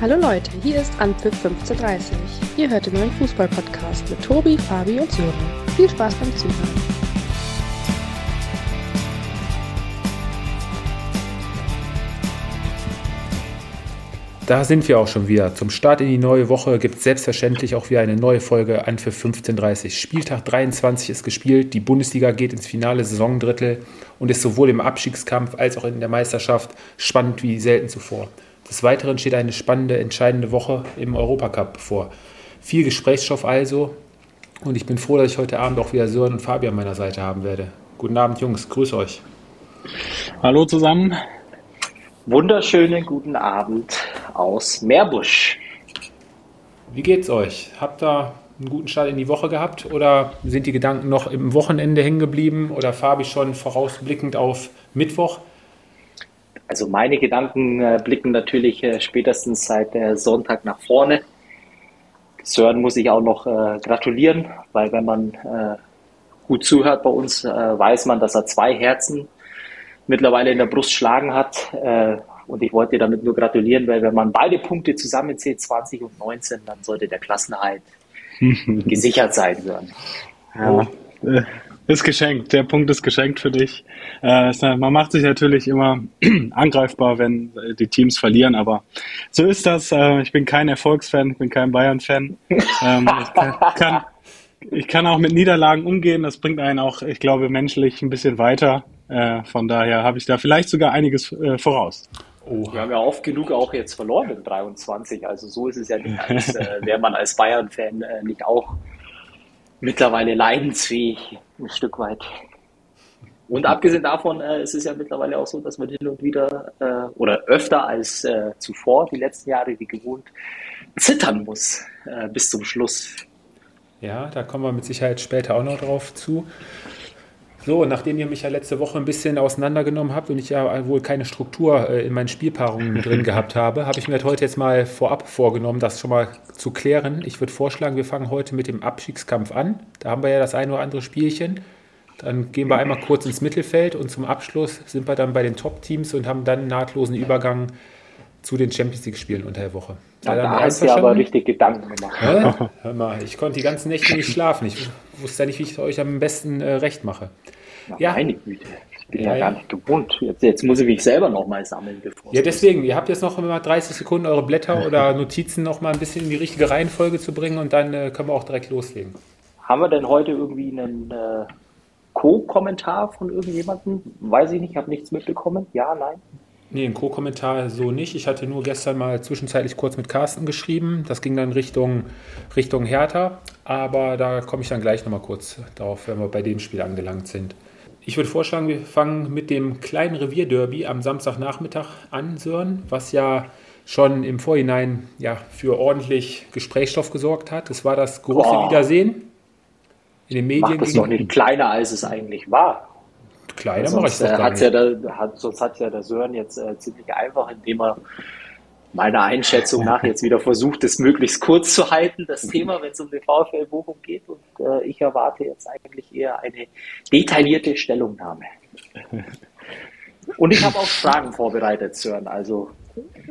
Hallo Leute, hier ist Anpfiff 1530. Ihr hört den neuen Fußball-Podcast mit Tobi, Fabi und Sören. Viel Spaß beim Zuhören. Da sind wir auch schon wieder. Zum Start in die neue Woche gibt es selbstverständlich auch wieder eine neue Folge an für 15.30 Spieltag 23 ist gespielt. Die Bundesliga geht ins finale Saisondrittel und ist sowohl im Abstiegskampf als auch in der Meisterschaft spannend wie selten zuvor. Des Weiteren steht eine spannende, entscheidende Woche im Europacup bevor. Viel Gesprächsstoff also und ich bin froh, dass ich heute Abend auch wieder Sören und Fabian an meiner Seite haben werde. Guten Abend, Jungs, grüß euch. Hallo zusammen. Wunderschönen guten Abend aus Meerbusch. Wie geht's euch? Habt ihr einen guten Start in die Woche gehabt oder sind die Gedanken noch im Wochenende hängen geblieben oder Fabi schon vorausblickend auf Mittwoch? Also meine Gedanken äh, blicken natürlich äh, spätestens seit äh, Sonntag nach vorne. Sören muss ich auch noch äh, gratulieren, weil wenn man gut zuhört bei uns, weiß man, dass er zwei Herzen mittlerweile in der Brust schlagen hat. und ich wollte dir damit nur gratulieren, weil wenn man beide Punkte zusammenzählt, 20 und 19, dann sollte der Klassenhalt gesichert sein, Sören. Ja, ist geschenkt. Der Punkt ist geschenkt für dich. Äh, man macht sich natürlich immer angreifbar, wenn äh, die Teams verlieren, aber so ist das. Äh, ich bin kein Erfolgsfan, ich bin kein Bayern-Fan. Ähm, ich, kann, kann, ich kann auch mit Niederlagen umgehen. Das bringt einen auch, ich glaube, menschlich ein bisschen weiter. Äh, von daher habe ich da vielleicht sogar einiges voraus. Oh. Wir haben ja oft genug auch jetzt verloren mit 23. Also so ist es ja nicht, als wäre man als Bayern-Fan nicht auch mittlerweile leidensfähig, ein Stück weit. Und abgesehen davon äh, ist es ja mittlerweile auch so, dass man hin und wieder äh, oder öfter als äh, zuvor, die letzten Jahre wie gewohnt, zittern muss äh, bis zum Schluss. Ja, da kommen wir mit Sicherheit später auch noch drauf zu. So, nachdem ihr mich ja letzte Woche ein bisschen auseinandergenommen habt und ich ja wohl keine Struktur äh, in meinen Spielpaarungen drin gehabt habe, habe ich mir heute jetzt mal vorab vorgenommen, das schon mal zu klären. Ich würde vorschlagen, wir fangen heute mit dem Abstiegskampf an. Da haben wir ja das ein oder andere Spielchen. Dann gehen wir einmal kurz ins Mittelfeld und zum Abschluss sind wir dann bei den Top-Teams und haben dann einen nahtlosen Übergang zu den Champions League-Spielen unter der Woche. Ja, da hast du aber richtig Gedanken gemacht. Hä? Hör mal, ich konnte die ganzen Nächte nicht schlafen. Ich wusste ja nicht, wie ich euch am besten äh, recht mache. Ja. Meine Güte. Ich bin ja, ja gar nicht gewohnt. Jetzt, jetzt, muss ich mich selber noch mal sammeln. Bevor ja, deswegen. Ihr habt jetzt noch mal 30 Sekunden, eure Blätter oder Notizen noch mal ein bisschen in die richtige Reihenfolge zu bringen und dann äh, können wir auch direkt loslegen. Haben wir denn heute irgendwie einen äh, Co-Kommentar von irgendjemandem? Weiß ich nicht, ich habe nichts mitbekommen. Ja, nein? Nee, ein Co-Kommentar so nicht. Ich hatte nur gestern mal zwischenzeitlich kurz mit Carsten geschrieben. Das ging dann Richtung, Richtung Hertha. Aber da komme ich dann gleich nochmal kurz darauf, wenn wir bei dem Spiel angelangt sind. Ich würde vorschlagen, wir fangen mit dem kleinen Revierderby am Samstagnachmittag an, Sören, was ja schon im Vorhinein ja, für ordentlich Gesprächsstoff gesorgt hat. Es war das große oh. Wiedersehen in den Medien. Macht es doch nicht kleiner, als es eigentlich war. Kleiner mache ich es doch gar nicht. Ja der, hat, sonst hat ja der Sören jetzt äh, ziemlich einfach, indem er meiner Einschätzung nach jetzt wieder versucht, es möglichst kurz zu halten, das Thema, wenn es um den VfL Bochum geht. Und äh, ich erwarte jetzt eigentlich eher eine detaillierte Stellungnahme. Und ich habe auch Fragen vorbereitet, Sören. Also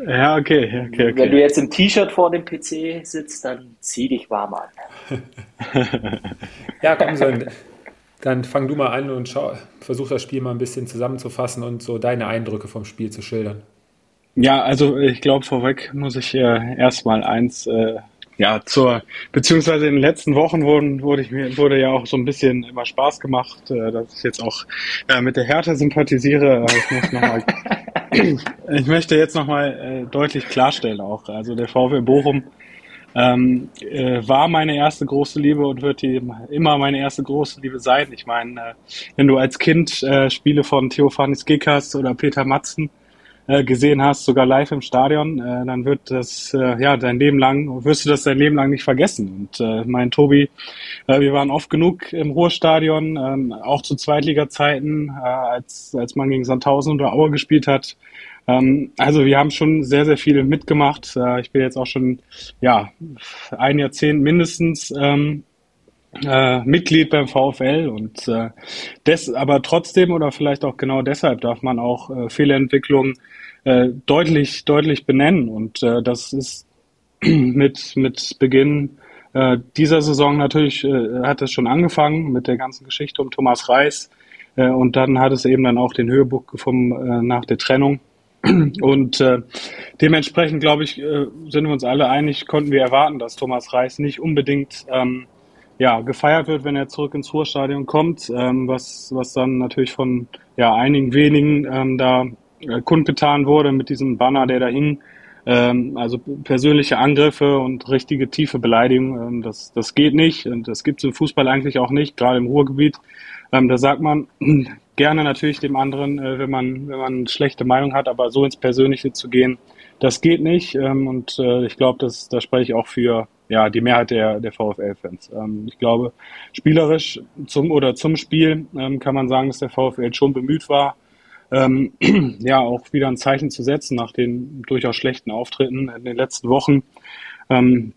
ja, okay, okay, okay. Wenn du jetzt im T-Shirt vor dem PC sitzt, dann zieh dich warm an. ja, komm, Sören. Dann fang du mal an und schau, versuch das Spiel mal ein bisschen zusammenzufassen und so deine Eindrücke vom Spiel zu schildern. Ja, also ich glaube, vorweg muss ich äh, erstmal eins, äh, ja, zur, beziehungsweise in den letzten Wochen wurden, wurde, ich mir, wurde ja auch so ein bisschen immer Spaß gemacht, äh, dass ich jetzt auch äh, mit der Hertha sympathisiere. Ich, muss noch mal, ich möchte jetzt nochmal äh, deutlich klarstellen auch. Also der VW Bochum ähm, äh, war meine erste große Liebe und wird die immer meine erste große Liebe sein. Ich meine, äh, wenn du als Kind äh, Spiele von Theophanis Gekas oder Peter Matzen äh, gesehen hast, sogar live im Stadion, äh, dann wird das äh, ja dein Leben lang, wirst du das dein Leben lang nicht vergessen. Und äh, mein Tobi, äh, wir waren oft genug im Ruhrstadion, äh, auch zu Zweitliga-Zeiten, äh, als, als man gegen Sandhausen oder Aue gespielt hat. Ähm, also wir haben schon sehr, sehr viel mitgemacht. Äh, ich bin jetzt auch schon ja ein Jahrzehnt mindestens ähm, äh, Mitglied beim VfL und äh, des, aber trotzdem oder vielleicht auch genau deshalb darf man auch äh, Fehlentwicklungen äh, deutlich, deutlich benennen. Und äh, das ist mit, mit Beginn äh, dieser Saison natürlich, äh, hat es schon angefangen mit der ganzen Geschichte um Thomas Reis. Äh, und dann hat es eben dann auch den Höhepunkt gefunden nach der Trennung. Und äh, dementsprechend, glaube ich, äh, sind wir uns alle einig, konnten wir erwarten, dass Thomas Reis nicht unbedingt ähm, ja, gefeiert wird, wenn er zurück ins Ruhrstadion kommt, ähm, was, was dann natürlich von ja, einigen wenigen ähm, da kundgetan wurde mit diesem Banner, der da hing. Ähm, also persönliche Angriffe und richtige tiefe Beleidigung, ähm, das, das geht nicht und das gibt es im Fußball eigentlich auch nicht, gerade im Ruhrgebiet. Ähm, da sagt man gerne natürlich dem anderen, äh, wenn man wenn man eine schlechte Meinung hat, aber so ins Persönliche zu gehen, das geht nicht. Ähm, und äh, ich glaube, da spreche ich auch für ja die Mehrheit der der VfL-Fans. Ähm, ich glaube, spielerisch zum oder zum Spiel ähm, kann man sagen, dass der VfL schon bemüht war, ähm, ja auch wieder ein Zeichen zu setzen nach den durchaus schlechten Auftritten in den letzten Wochen. Ähm,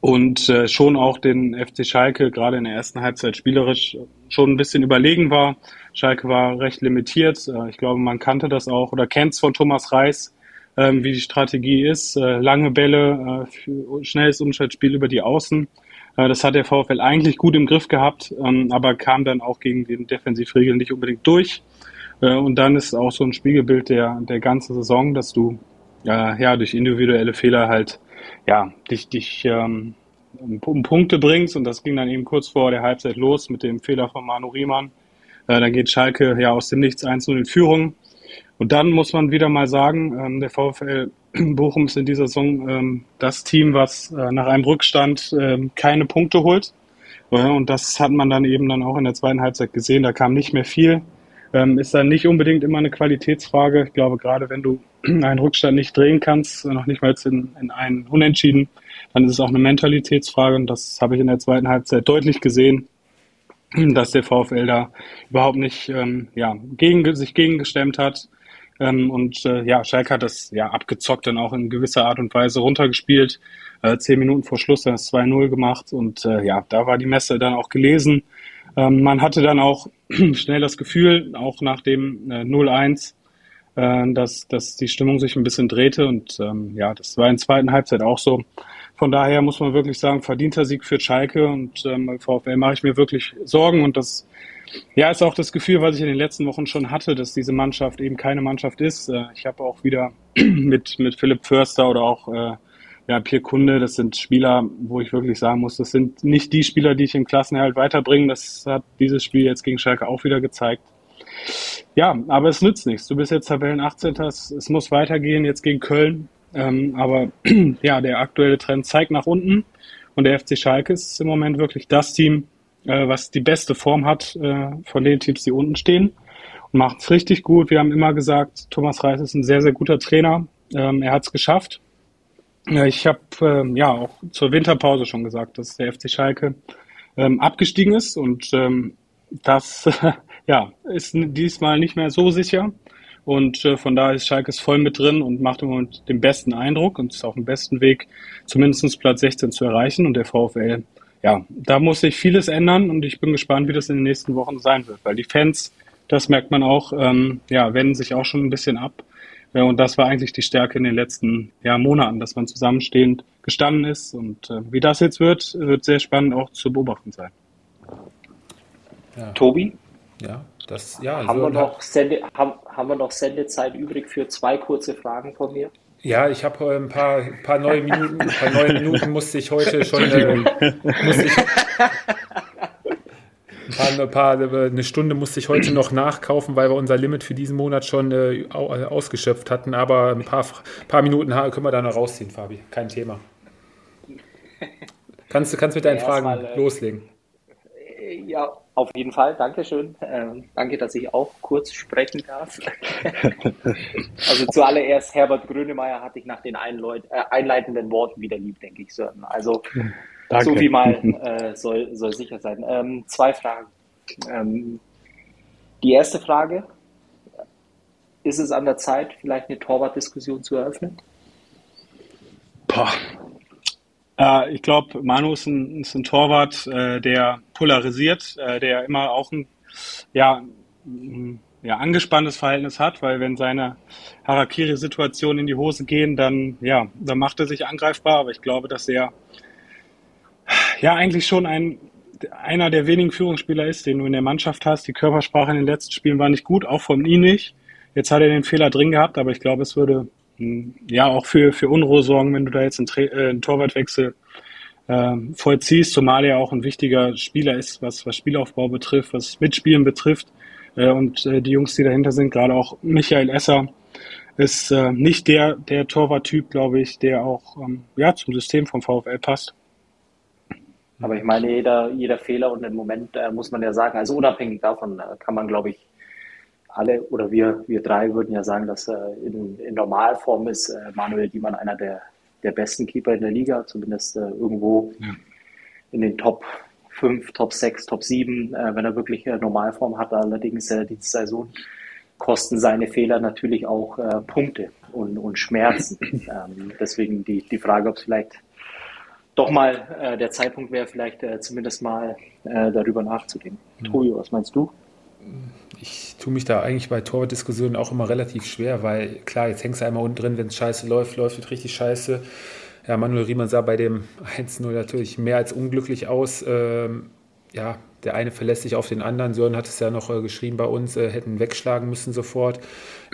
und äh, schon auch den FC Schalke gerade in der ersten Halbzeit spielerisch schon ein bisschen überlegen war. Schalke war recht limitiert. Äh, ich glaube, man kannte das auch oder kennt es von Thomas Reis, äh, wie die Strategie ist. Äh, lange Bälle, äh, schnelles Umschaltspiel über die Außen. Äh, das hat der VfL eigentlich gut im Griff gehabt, ähm, aber kam dann auch gegen den Defensivregeln nicht unbedingt durch. Äh, und dann ist auch so ein Spiegelbild der, der ganzen Saison, dass du äh, ja durch individuelle Fehler halt ja dich, dich ähm, um Punkte bringst und das ging dann eben kurz vor der Halbzeit los mit dem Fehler von Manu Riemann. Äh, dann geht Schalke ja aus dem Nichts 1 in Führung. Und dann muss man wieder mal sagen, ähm, der VfL Bochum ist in dieser Saison ähm, das Team, was äh, nach einem Rückstand ähm, keine Punkte holt. Ja, und das hat man dann eben dann auch in der zweiten Halbzeit gesehen. Da kam nicht mehr viel. Ähm, ist dann nicht unbedingt immer eine Qualitätsfrage. Ich glaube, gerade wenn du einen Rückstand nicht drehen kannst, noch nicht mal in, in einen Unentschieden, dann ist es auch eine Mentalitätsfrage. Und das habe ich in der zweiten Halbzeit deutlich gesehen, dass der VfL da überhaupt nicht ähm, ja, gegen, sich gegengestemmt hat. Ähm, und äh, ja, Schalke hat das ja abgezockt dann auch in gewisser Art und Weise runtergespielt. Äh, zehn Minuten vor Schluss dann das 2-0 gemacht. Und äh, ja, da war die Messe dann auch gelesen. Ähm, man hatte dann auch schnell das Gefühl, auch nach dem äh, 0-1, äh, dass, dass die Stimmung sich ein bisschen drehte. Und ähm, ja, das war in der zweiten Halbzeit auch so. Von daher muss man wirklich sagen, verdienter Sieg für Schalke und ähm, VfL mache ich mir wirklich Sorgen und das ja, ist auch das Gefühl, was ich in den letzten Wochen schon hatte, dass diese Mannschaft eben keine Mannschaft ist. Äh, ich habe auch wieder mit, mit Philipp Förster oder auch äh, ja, Pierre Kunde, das sind Spieler, wo ich wirklich sagen muss, das sind nicht die Spieler, die ich im Klassenerhalt weiterbringe. Das hat dieses Spiel jetzt gegen Schalke auch wieder gezeigt. Ja, aber es nützt nichts. Du bist jetzt Tabellen 18. Es muss weitergehen jetzt gegen Köln. Ähm, aber ja, der aktuelle Trend zeigt nach unten. Und der FC Schalke ist im Moment wirklich das Team, äh, was die beste Form hat äh, von den Teams, die unten stehen. Und macht es richtig gut. Wir haben immer gesagt, Thomas Reis ist ein sehr, sehr guter Trainer. Ähm, er hat es geschafft. Ja, ich habe ähm, ja auch zur Winterpause schon gesagt, dass der FC Schalke ähm, abgestiegen ist und ähm, das ja ist diesmal nicht mehr so sicher. Und äh, von daher ist Schalke voll mit drin und macht im Moment den besten Eindruck und ist auf dem besten Weg, zumindest Platz 16 zu erreichen. Und der VfL, ja, da muss sich vieles ändern und ich bin gespannt, wie das in den nächsten Wochen sein wird, weil die Fans, das merkt man auch, ähm, ja, wenden sich auch schon ein bisschen ab. Ja, und das war eigentlich die Stärke in den letzten ja, Monaten, dass man zusammenstehend gestanden ist. Und äh, wie das jetzt wird, wird sehr spannend auch zu beobachten sein. Ja. Tobi? Ja, das, ja. Haben, so wir noch Sende, haben, haben wir noch Sendezeit übrig für zwei kurze Fragen von mir? Ja, ich habe äh, ein paar, paar neue Minuten, ein paar neue Minuten musste ich heute schon, äh, musste ich, paar, ein paar, eine Stunde musste ich heute noch nachkaufen, weil wir unser Limit für diesen Monat schon äh, ausgeschöpft hatten. Aber ein paar, paar Minuten können wir da noch rausziehen, Fabi. Kein Thema. Kannst du kannst mit deinen ja, Fragen mal, äh, loslegen? Ja, auf jeden Fall. Dankeschön. Ähm, danke, dass ich auch kurz sprechen darf. also zuallererst, Herbert Grönemeyer hatte ich nach den Einleut äh, einleitenden Worten wieder lieb, denke ich. So. Also Danke. So viel mal äh, soll, soll sicher sein. Ähm, zwei Fragen. Ähm, die erste Frage, ist es an der Zeit, vielleicht eine Torwartdiskussion zu eröffnen? Boah. Äh, ich glaube, Manu ist ein, ist ein Torwart, äh, der polarisiert, äh, der immer auch ein, ja, ja, angespanntes Verhältnis hat, weil wenn seine Harakiri-Situationen in die Hose gehen, dann, ja, dann macht er sich angreifbar. Aber ich glaube, dass er ja eigentlich schon ein, einer der wenigen Führungsspieler ist, den du in der Mannschaft hast. Die Körpersprache in den letzten Spielen war nicht gut, auch von ihm nicht. Jetzt hat er den Fehler drin gehabt, aber ich glaube, es würde hm, ja auch für, für Unruhe sorgen, wenn du da jetzt einen, äh, einen Torwartwechsel äh, vollziehst, zumal er auch ein wichtiger Spieler ist, was, was Spielaufbau betrifft, was Mitspielen betrifft. Äh, und äh, die Jungs, die dahinter sind, gerade auch Michael Esser, ist äh, nicht der, der Torwarttyp, glaube ich, der auch ähm, ja, zum System vom VfL passt. Aber ich meine, jeder, jeder Fehler und im Moment äh, muss man ja sagen, also unabhängig davon äh, kann man, glaube ich, alle oder wir, wir drei würden ja sagen, dass äh, in, in Normalform ist äh, Manuel Diemann einer der, der besten Keeper in der Liga, zumindest äh, irgendwo ja. in den Top 5, Top 6, Top 7, äh, wenn er wirklich äh, Normalform hat. Allerdings äh, die Saison kosten seine Fehler natürlich auch Punkte und, und Schmerzen. Ähm, deswegen die, die Frage, ob es vielleicht doch mal äh, der Zeitpunkt wäre, vielleicht äh, zumindest mal darüber nachzudenken. Mhm. Tobi, was meinst du? Ich tue mich da eigentlich bei Torwartdiskussionen auch immer relativ schwer, weil klar, jetzt hängst du einmal unten drin, wenn es scheiße läuft, läuft es richtig scheiße. Ja, Manuel Riemann sah bei dem 1-0 natürlich mehr als unglücklich aus. Ähm, ja, der eine verlässt sich auf den anderen. Sören hat es ja noch äh, geschrieben bei uns, äh, hätten wegschlagen müssen sofort.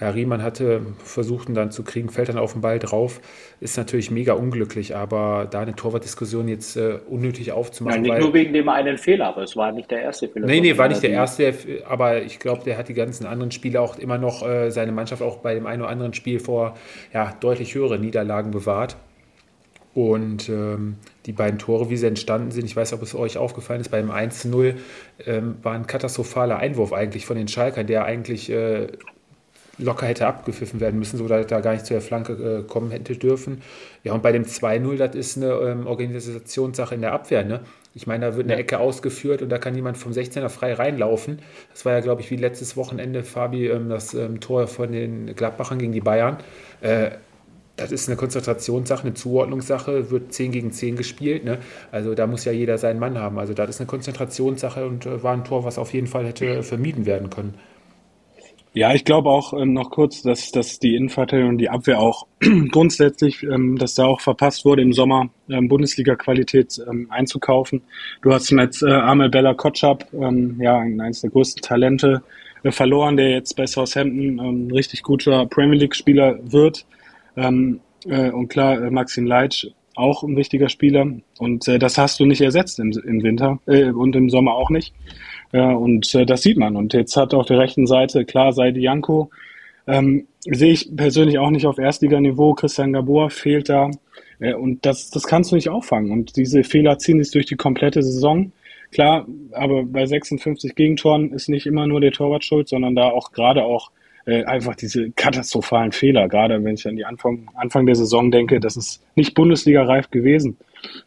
Ja, Riemann hatte versucht, ihn dann zu kriegen, fällt dann auf den Ball drauf. Ist natürlich mega unglücklich, aber da eine Torwartdiskussion jetzt äh, unnötig aufzumachen. Nein, nicht nur wegen dem einen Fehler, aber es war nicht der erste Fehler. Nee, nee, war nicht der erste, aber ich glaube, der hat die ganzen anderen Spiele auch immer noch, äh, seine Mannschaft auch bei dem einen oder anderen Spiel vor ja, deutlich höhere Niederlagen bewahrt. Und ähm, die beiden Tore, wie sie entstanden sind, ich weiß nicht, ob es euch aufgefallen ist, beim 1-0 ähm, war ein katastrophaler Einwurf eigentlich von den Schalkern, der eigentlich äh, locker hätte abgepfiffen werden müssen, so dass er da gar nicht zu der Flanke äh, kommen hätte dürfen. Ja, und bei dem 2-0, das ist eine ähm, Organisationssache in der Abwehr. Ne? Ich meine, da wird eine Ecke ausgeführt und da kann jemand vom 16er frei reinlaufen. Das war ja, glaube ich, wie letztes Wochenende, Fabi, ähm, das ähm, Tor von den Gladbachern gegen die Bayern. Äh, das ist eine Konzentrationssache, eine Zuordnungssache, wird 10 gegen 10 gespielt. Ne? Also da muss ja jeder seinen Mann haben. Also das ist eine Konzentrationssache und äh, war ein Tor, was auf jeden Fall hätte vermieden werden können. Ja, ich glaube auch ähm, noch kurz, dass, dass die Innenverteidigung und die Abwehr auch grundsätzlich, ähm, dass da auch verpasst wurde, im Sommer ähm, Bundesliga-Qualität ähm, einzukaufen. Du hast mit äh, Amel Bella Kotschap, ähm, ja, eines der größten Talente, äh, verloren, der jetzt bei Southampton ein richtig guter Premier League-Spieler wird. Ähm, äh, und klar, äh, Maxim Leitsch auch ein wichtiger Spieler. Und äh, das hast du nicht ersetzt im, im Winter äh, und im Sommer auch nicht. Äh, und äh, das sieht man. Und jetzt hat auf der rechten Seite, klar, Seidi Janko, ähm, sehe ich persönlich auch nicht auf Erstliganiveau. Christian Gabor fehlt da. Äh, und das, das kannst du nicht auffangen. Und diese Fehler ziehen sich durch die komplette Saison. Klar, aber bei 56 Gegentoren ist nicht immer nur der Torwart schuld, sondern da auch gerade auch äh, einfach diese katastrophalen Fehler, gerade wenn ich an die Anfang, Anfang der Saison denke, das ist nicht Bundesliga-reif gewesen.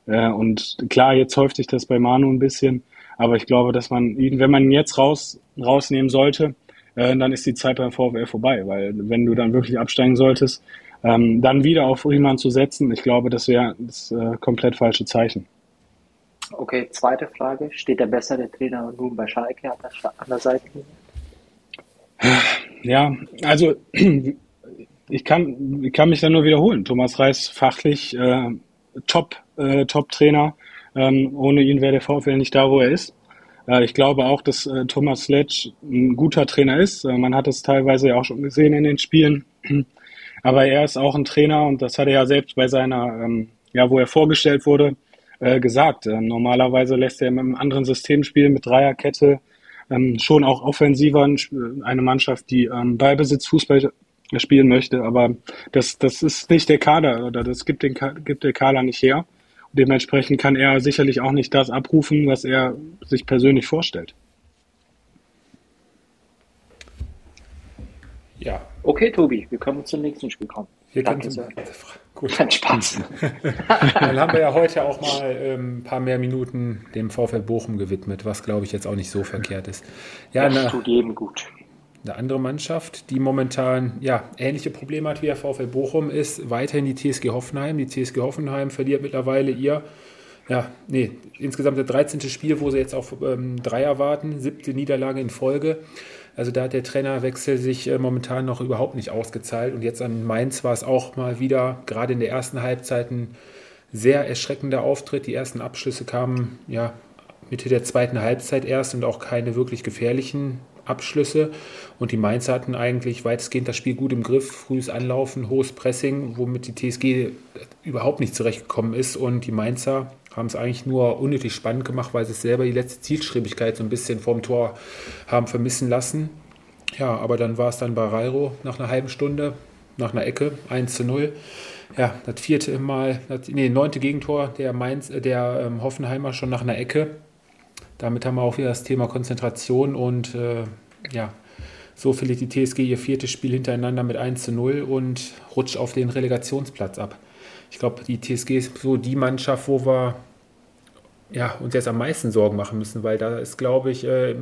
Äh, und klar, jetzt häuft sich das bei Manu ein bisschen, aber ich glaube, dass man ihn, wenn man ihn jetzt raus, rausnehmen sollte, äh, dann ist die Zeit beim VfL vorbei, weil wenn du dann wirklich absteigen solltest, ähm, dann wieder auf Riemann zu setzen, ich glaube, das wäre das äh, komplett falsche Zeichen. Okay, zweite Frage. Steht der bessere Trainer nun bei Schalke an der, an der Seite? Ja, also ich kann, ich kann mich da nur wiederholen. Thomas Reis fachlich äh, Top, äh, Top-Trainer. Ähm, ohne ihn wäre der VfL nicht da, wo er ist. Äh, ich glaube auch, dass äh, Thomas Sledge ein guter Trainer ist. Äh, man hat es teilweise ja auch schon gesehen in den Spielen. Aber er ist auch ein Trainer und das hat er ja selbst bei seiner, ähm, ja, wo er vorgestellt wurde, äh, gesagt. Äh, normalerweise lässt er mit einem anderen System spielen, mit Dreierkette, ähm, schon auch offensiver eine Mannschaft, die ähm, Ballbesitz Fußball spielen möchte, aber das, das ist nicht der Kader oder das gibt, den, gibt der Kader nicht her. Und dementsprechend kann er sicherlich auch nicht das abrufen, was er sich persönlich vorstellt. Ja. Okay, Tobi, wir können zum nächsten Spiel kommen. Wir Danke, zum, Gut. Kein Spaß. Dann haben wir ja heute auch mal ähm, ein paar mehr Minuten dem VfL Bochum gewidmet, was glaube ich jetzt auch nicht so verkehrt ist. Ja, das eine, tut jedem gut. Eine andere Mannschaft, die momentan ja ähnliche Probleme hat wie der VfL Bochum, ist weiterhin die TSG Hoffenheim. Die TSG Hoffenheim verliert mittlerweile ihr ja, nee, insgesamt das 13. Spiel, wo sie jetzt auf ähm, drei erwarten, siebte Niederlage in Folge. Also da hat der Trainerwechsel sich äh, momentan noch überhaupt nicht ausgezahlt. Und jetzt an Mainz war es auch mal wieder, gerade in der ersten Halbzeit, ein sehr erschreckender Auftritt. Die ersten Abschlüsse kamen ja Mitte der zweiten Halbzeit erst und auch keine wirklich gefährlichen Abschlüsse. Und die Mainzer hatten eigentlich weitestgehend das Spiel gut im Griff. Frühes Anlaufen, hohes Pressing, womit die TSG überhaupt nicht zurechtgekommen ist. Und die Mainzer haben es eigentlich nur unnötig spannend gemacht, weil sie selber die letzte Zielstrebigkeit so ein bisschen vorm Tor haben vermissen lassen. Ja, aber dann war es dann bei Rairo nach einer halben Stunde, nach einer Ecke, 1 zu 0. Ja, das vierte Mal, das, nee, neunte Gegentor der, Mainz, äh, der ähm, Hoffenheimer schon nach einer Ecke. Damit haben wir auch wieder das Thema Konzentration und äh, ja, so verliert die TSG ihr viertes Spiel hintereinander mit 1 zu 0 und rutscht auf den Relegationsplatz ab. Ich glaube, die TSG ist so die Mannschaft, wo wir ja, uns jetzt am meisten Sorgen machen müssen, weil da ist, glaube ich, äh,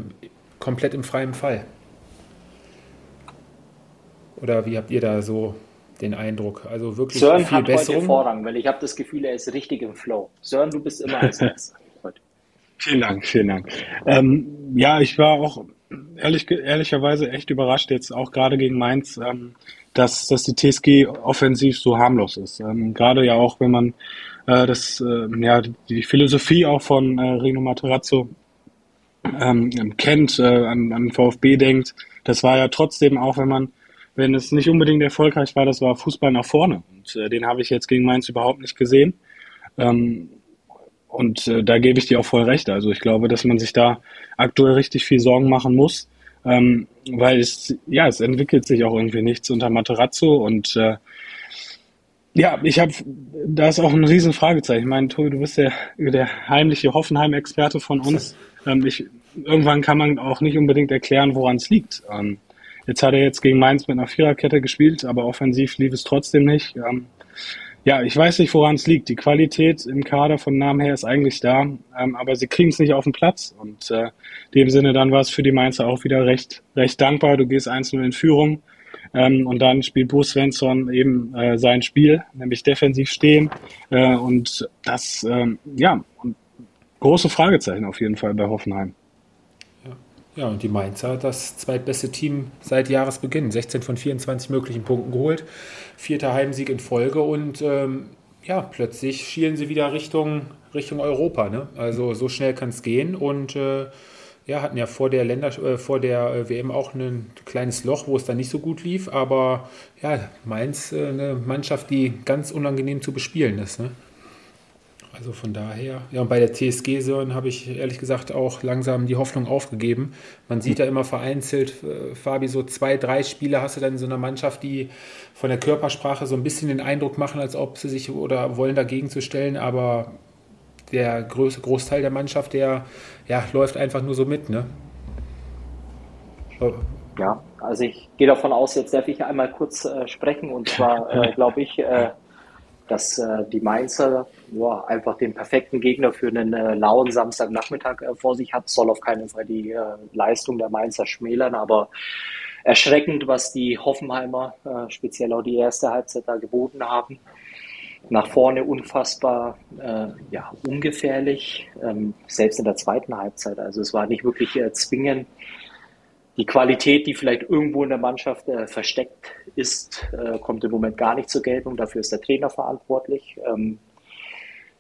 komplett im freien Fall. Oder wie habt ihr da so den Eindruck? Also wirklich Sören viel hat Besserung. heute Vorrang, weil ich habe das Gefühl, er ist richtig im Flow. Sören, du bist immer als heute. Vielen Dank, vielen Dank. Ähm, ja, ich war auch ehrlich, ehrlicherweise echt überrascht jetzt auch gerade gegen Mainz, ähm, dass, dass die TSG offensiv so harmlos ist. Ähm, gerade ja auch, wenn man äh, das, äh, ja, die Philosophie auch von äh, Rino Materazzo ähm, kennt, äh, an, an VfB denkt, das war ja trotzdem auch, wenn man, wenn es nicht unbedingt erfolgreich war, das war Fußball nach vorne. Und äh, den habe ich jetzt gegen Mainz überhaupt nicht gesehen. Ähm, und äh, da gebe ich dir auch voll recht. Also ich glaube, dass man sich da aktuell richtig viel Sorgen machen muss, ähm, weil es, ja, es entwickelt sich auch irgendwie nichts unter Materazzo und äh, ja, ich habe, da ist auch ein riesen Fragezeichen. Ich meine, Tobi, du bist der, der heimliche Hoffenheim-Experte von uns. Ähm, ich, irgendwann kann man auch nicht unbedingt erklären, woran es liegt. Ähm, jetzt hat er jetzt gegen Mainz mit einer Viererkette gespielt, aber offensiv lief es trotzdem nicht. Ähm, ja, ich weiß nicht, woran es liegt. Die Qualität im Kader von Namen her ist eigentlich da, ähm, aber sie kriegen es nicht auf den Platz. Und äh, in dem Sinne dann war es für die Mainzer auch wieder recht, recht dankbar. Du gehst 1-0 in Führung ähm, und dann spielt Bo Svensson eben äh, sein Spiel, nämlich defensiv stehen. Äh, und das, ähm, ja, und große Fragezeichen auf jeden Fall bei Hoffenheim. Ja, und die Mainzer, das zweitbeste Team seit Jahresbeginn. 16 von 24 möglichen Punkten geholt. Vierter Heimsieg in Folge und ähm, ja, plötzlich schielen sie wieder Richtung, Richtung Europa. Ne? Also so schnell kann es gehen und äh, ja, hatten ja vor der Länder, äh, vor der äh, WM auch ein kleines Loch, wo es dann nicht so gut lief, aber ja, Mainz äh, eine Mannschaft, die ganz unangenehm zu bespielen ist. Ne? Also von daher, ja, und bei der TSG Sören habe ich ehrlich gesagt auch langsam die Hoffnung aufgegeben. Man sieht ja immer vereinzelt, äh, Fabi, so zwei, drei Spiele hast du dann in so einer Mannschaft, die von der Körpersprache so ein bisschen den Eindruck machen, als ob sie sich oder wollen dagegen zu stellen, aber der größte Großteil der Mannschaft, der ja, läuft einfach nur so mit, ne? Ja, also ich gehe davon aus, jetzt darf ich einmal kurz äh, sprechen und zwar äh, glaube ich, äh, dass äh, die Mainzer ja, einfach den perfekten Gegner für einen äh, lauen Samstagnachmittag äh, vor sich hat. Soll auf keinen Fall die Leistung der Mainzer schmälern, aber erschreckend, was die Hoffenheimer, speziell auch die erste Halbzeit da geboten haben. Nach vorne unfassbar äh, ja, ungefährlich, ähm, selbst in der zweiten Halbzeit. Also es war nicht wirklich äh, zwingend die Qualität, die vielleicht irgendwo in der Mannschaft äh, versteckt ist, äh, kommt im Moment gar nicht zur Geltung. Dafür ist der Trainer verantwortlich. Ähm,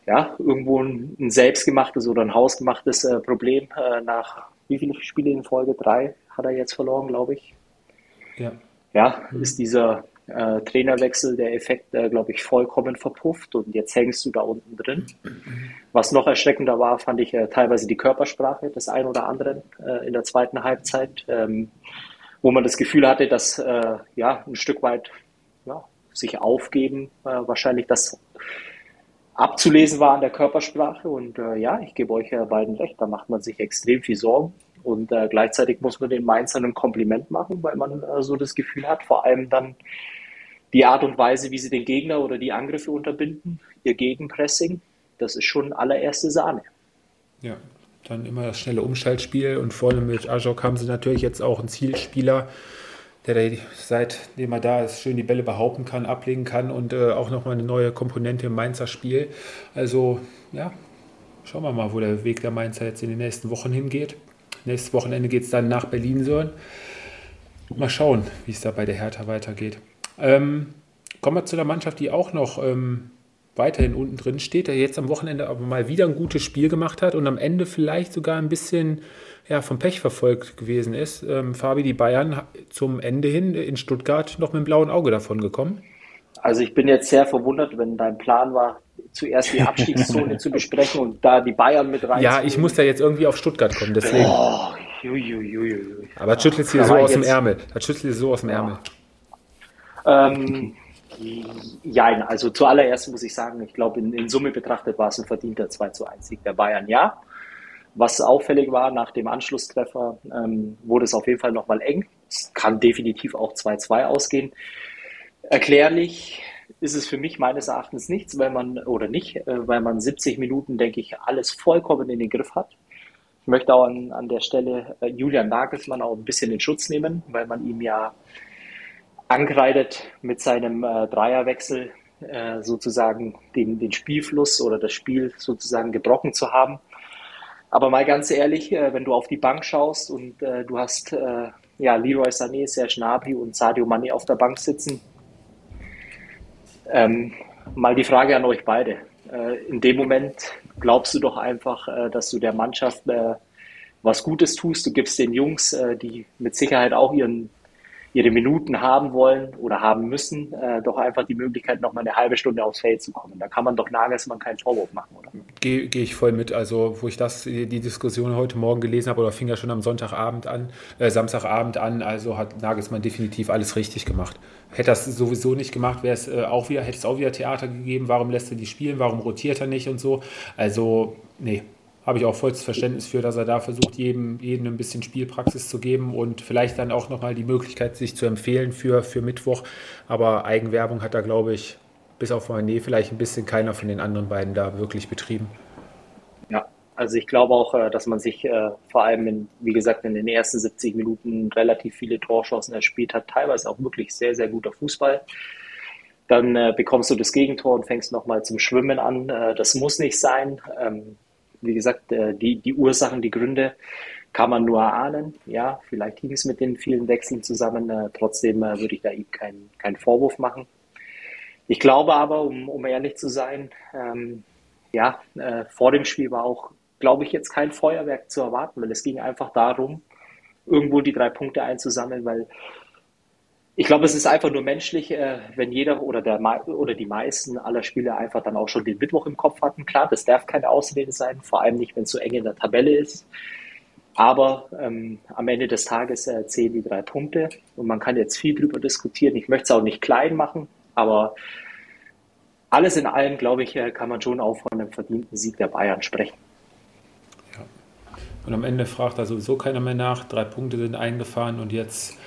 ja, irgendwo ein, ein, selbstgemachtes oder ein hausgemachtes äh, Problem. Äh, nach wie viele Spiele in Folge? Drei hat er jetzt verloren, glaube ich. Ja. Ja, ist dieser äh, Trainerwechsel, der Effekt, äh, glaube ich, vollkommen verpufft und jetzt hängst du da unten drin. Was noch erschreckender war, fand ich äh, teilweise die Körpersprache des einen oder anderen äh, in der zweiten Halbzeit, ähm, wo man das Gefühl hatte, dass äh, ja ein Stück weit ja, sich aufgeben, äh, wahrscheinlich das abzulesen war an der Körpersprache und ja, ich gebe euch beiden recht, da macht man sich extrem viel Sorgen. Und gleichzeitig muss man den Mainzern ein Kompliment machen, weil man so das Gefühl hat, vor allem dann die Art und Weise, wie sie den Gegner oder die Angriffe unterbinden, ihr Gegenpressing, das ist schon allererste Sahne. Ja, dann immer das schnelle Umschaltspiel und vorne mit Ajok haben sie natürlich jetzt auch einen Zielspieler, der seitdem er da ist, schön die Bälle behaupten kann, ablegen kann und äh, auch nochmal eine neue Komponente im Mainzer Spiel. Also, ja, schauen wir mal, wo der Weg der Mainzer jetzt in den nächsten Wochen hingeht. Nächstes Wochenende geht es dann nach Berlin-Sören. mal schauen, wie es da bei der Hertha weitergeht. Ähm, kommen wir zu der Mannschaft, die auch noch ähm, weiterhin unten drin steht, der jetzt am Wochenende aber mal wieder ein gutes Spiel gemacht hat und am Ende vielleicht sogar ein bisschen ja, vom Pech verfolgt gewesen ist. Ähm, Fabi, die Bayern zum Ende hin in Stuttgart noch mit dem blauen Auge davon gekommen. Also ich bin jetzt sehr verwundert, wenn dein Plan war, zuerst die Abstiegszone zu besprechen und da die Bayern mit rein. Ja, ich muss da jetzt irgendwie auf Stuttgart kommen, deswegen. Oh, ui, ui, ui, Aber das schüttelt sie so aus dem Ärmel. Das schüttelt sie so aus dem Ärmel. Ähm, ja, also zuallererst muss ich sagen, ich glaube, in, in, Summe betrachtet war es ein verdienter 2 zu 1 Sieg der Bayern, ja. Was auffällig war nach dem Anschlusstreffer, ähm, wurde es auf jeden Fall nochmal eng. Es kann definitiv auch 2-2 ausgehen. Erklärlich ist es für mich meines Erachtens nichts, weil man, oder nicht, äh, weil man 70 Minuten, denke ich, alles vollkommen in den Griff hat. Ich möchte auch an, an der Stelle äh, Julian Nagelsmann auch ein bisschen in Schutz nehmen, weil man ihm ja ankreidet mit seinem äh, Dreierwechsel äh, sozusagen den, den Spielfluss oder das Spiel sozusagen gebrochen zu haben. Aber mal ganz ehrlich, äh, wenn du auf die Bank schaust und äh, du hast äh, ja, Leroy Sané, Serge Gnabry und Sadio Mane auf der Bank sitzen, ähm, mal die Frage an euch beide. Äh, in dem Moment glaubst du doch einfach, dass du der Mannschaft was Gutes tust. Du gibst den Jungs, die mit Sicherheit auch ihren ihre Minuten haben wollen oder haben müssen, äh, doch einfach die Möglichkeit, noch mal eine halbe Stunde aufs Feld zu kommen. Da kann man doch Nagelsmann keinen Vorwurf machen, oder? Gehe geh ich voll mit. Also, wo ich das, die Diskussion heute Morgen gelesen habe, oder fing ja schon am Sonntagabend an, äh, Samstagabend an, also hat Nagelsmann definitiv alles richtig gemacht. Hätte das sowieso nicht gemacht, wäre es äh, auch wieder, hätte es auch wieder Theater gegeben, warum lässt er die spielen, warum rotiert er nicht und so. Also, nee, habe ich auch vollstes Verständnis für, dass er da versucht, jedem, jedem ein bisschen Spielpraxis zu geben und vielleicht dann auch nochmal die Möglichkeit, sich zu empfehlen für, für Mittwoch. Aber Eigenwerbung hat da, glaube ich, bis auf Mané vielleicht ein bisschen keiner von den anderen beiden da wirklich betrieben. Ja, also ich glaube auch, äh, dass man sich äh, vor allem, in, wie gesagt, in den ersten 70 Minuten relativ viele Torchancen erspielt hat, teilweise auch wirklich sehr, sehr guter Fußball. Dann äh, bekommst du das Gegentor und fängst nochmal zum Schwimmen an. das muss nicht sein. Ähm, wie gesagt, äh, die, die Ursachen, die Gründe kann man nur ahnen. Ja, vielleicht hing es mit den vielen Wechseln zusammen. Äh, trotzdem äh, würde ich da ihm keinen keinen Vorwurf machen. Ich glaube aber, um, um ehrlich zu sein, ähm, ja, äh, vor dem Spiel war auch, glaube ich, jetzt kein Feuerwerk zu erwarten, weil es ging einfach darum, irgendwo die drei Punkte einzusammeln, weil ich glaube, es ist einfach nur menschlich, äh, wenn jeder oder, der, oder die meisten aller Spieler einfach dann auch schon den Mittwoch im Kopf hatten. Klar, das darf keine Ausrede sein, vor allem nicht, wenn es so eng in der Tabelle ist. Aber ähm, am Ende des Tages äh, zählen die drei Punkte und man kann jetzt viel drüber diskutieren. Ich möchte es auch nicht klein machen, aber alles in allem, glaube ich, äh, kann man schon auch von einem verdienten Sieg der Bayern sprechen. Ja. Und am Ende fragt da sowieso keiner mehr nach. Drei Punkte sind eingefahren und jetzt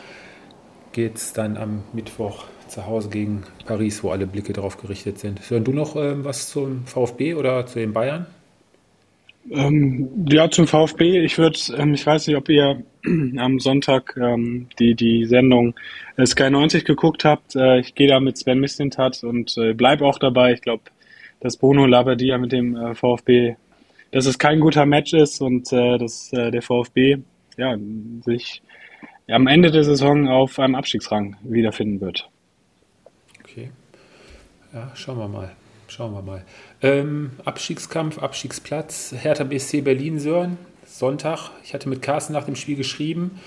geht es dann am Mittwoch zu Hause gegen Paris, wo alle Blicke drauf gerichtet sind. Hören du noch ähm, was zum VfB oder zu den Bayern? Ähm, ja, zum VfB. Ich würde, ähm, ich weiß nicht, ob ihr am Sonntag ähm, die, die Sendung äh, Sky 90 geguckt habt. Äh, ich gehe da mit Sven Mistintat und äh, bleib auch dabei. Ich glaube, dass Bruno Labbadia mit dem äh, VfB, dass es kein guter Match ist und äh, dass äh, der VfB ja, sich am Ende der Saison auf einem Abstiegsrang wiederfinden wird. Okay. Ja, schauen wir mal. Schauen wir mal. Ähm, Abstiegskampf, Abstiegsplatz, Hertha BSC Berlin-Sören, Sonntag. Ich hatte mit Carsten nach dem Spiel geschrieben.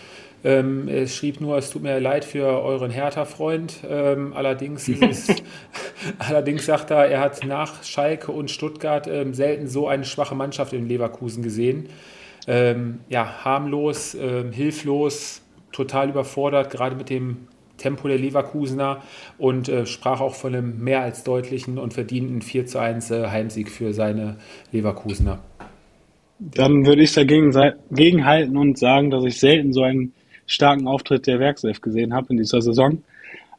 Ähm, er schrieb nur, es tut mir leid für euren Hertha-Freund. Ähm, allerdings, es, allerdings sagt er, er hat nach Schalke und Stuttgart ähm, selten so eine schwache Mannschaft in Leverkusen gesehen. Ähm, ja, harmlos, ähm, hilflos, total überfordert, gerade mit dem Tempo der Leverkusener und äh, sprach auch von einem mehr als deutlichen und verdienten 4 zu 1 äh, Heimsieg für seine Leverkusener. Dann würde ich dagegen gegenhalten und sagen, dass ich selten so einen starken Auftritt der Werkself gesehen habe in dieser Saison.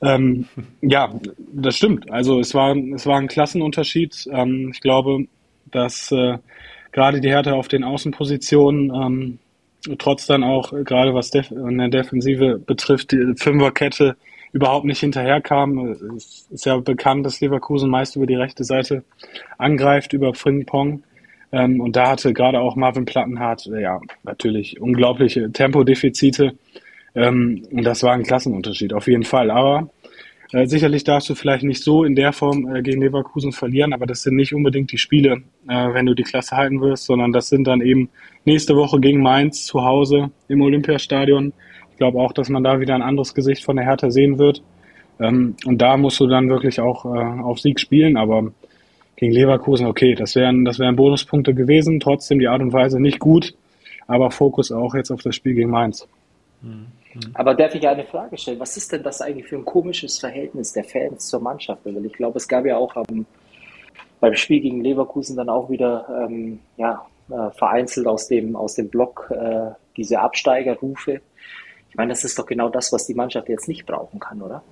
Ähm, ja, das stimmt. Also es war, es war ein Klassenunterschied. Ähm, ich glaube, dass äh, gerade die Härte auf den Außenpositionen ähm, trotz dann auch, äh, gerade was Def in der Defensive betrifft, die Fünferkette überhaupt nicht hinterherkam. Es ist ja bekannt, dass Leverkusen meist über die rechte Seite angreift, über Frimpong. Ähm, und da hatte gerade auch Marvin Plattenhardt, äh, ja, natürlich unglaubliche Tempodefizite. Ähm, und das war ein Klassenunterschied, auf jeden Fall. Aber äh, sicherlich darfst du vielleicht nicht so in der Form äh, gegen Leverkusen verlieren, aber das sind nicht unbedingt die Spiele, äh, wenn du die Klasse halten wirst, sondern das sind dann eben nächste Woche gegen Mainz zu Hause im Olympiastadion. Ich glaube auch, dass man da wieder ein anderes Gesicht von der Hertha sehen wird. Ähm, und da musst du dann wirklich auch äh, auf Sieg spielen, aber gegen Leverkusen, okay, das wären, das wären Bonuspunkte gewesen, trotzdem die Art und Weise nicht gut, aber Fokus auch jetzt auf das Spiel gegen Mainz. Mhm. Aber darf ich eine Frage stellen? Was ist denn das eigentlich für ein komisches Verhältnis der Fans zur Mannschaft? Weil ich glaube, es gab ja auch am, beim Spiel gegen Leverkusen dann auch wieder ähm, ja, äh, vereinzelt aus dem, aus dem Block äh, diese Absteigerrufe. Ich meine, das ist doch genau das, was die Mannschaft jetzt nicht brauchen kann, oder?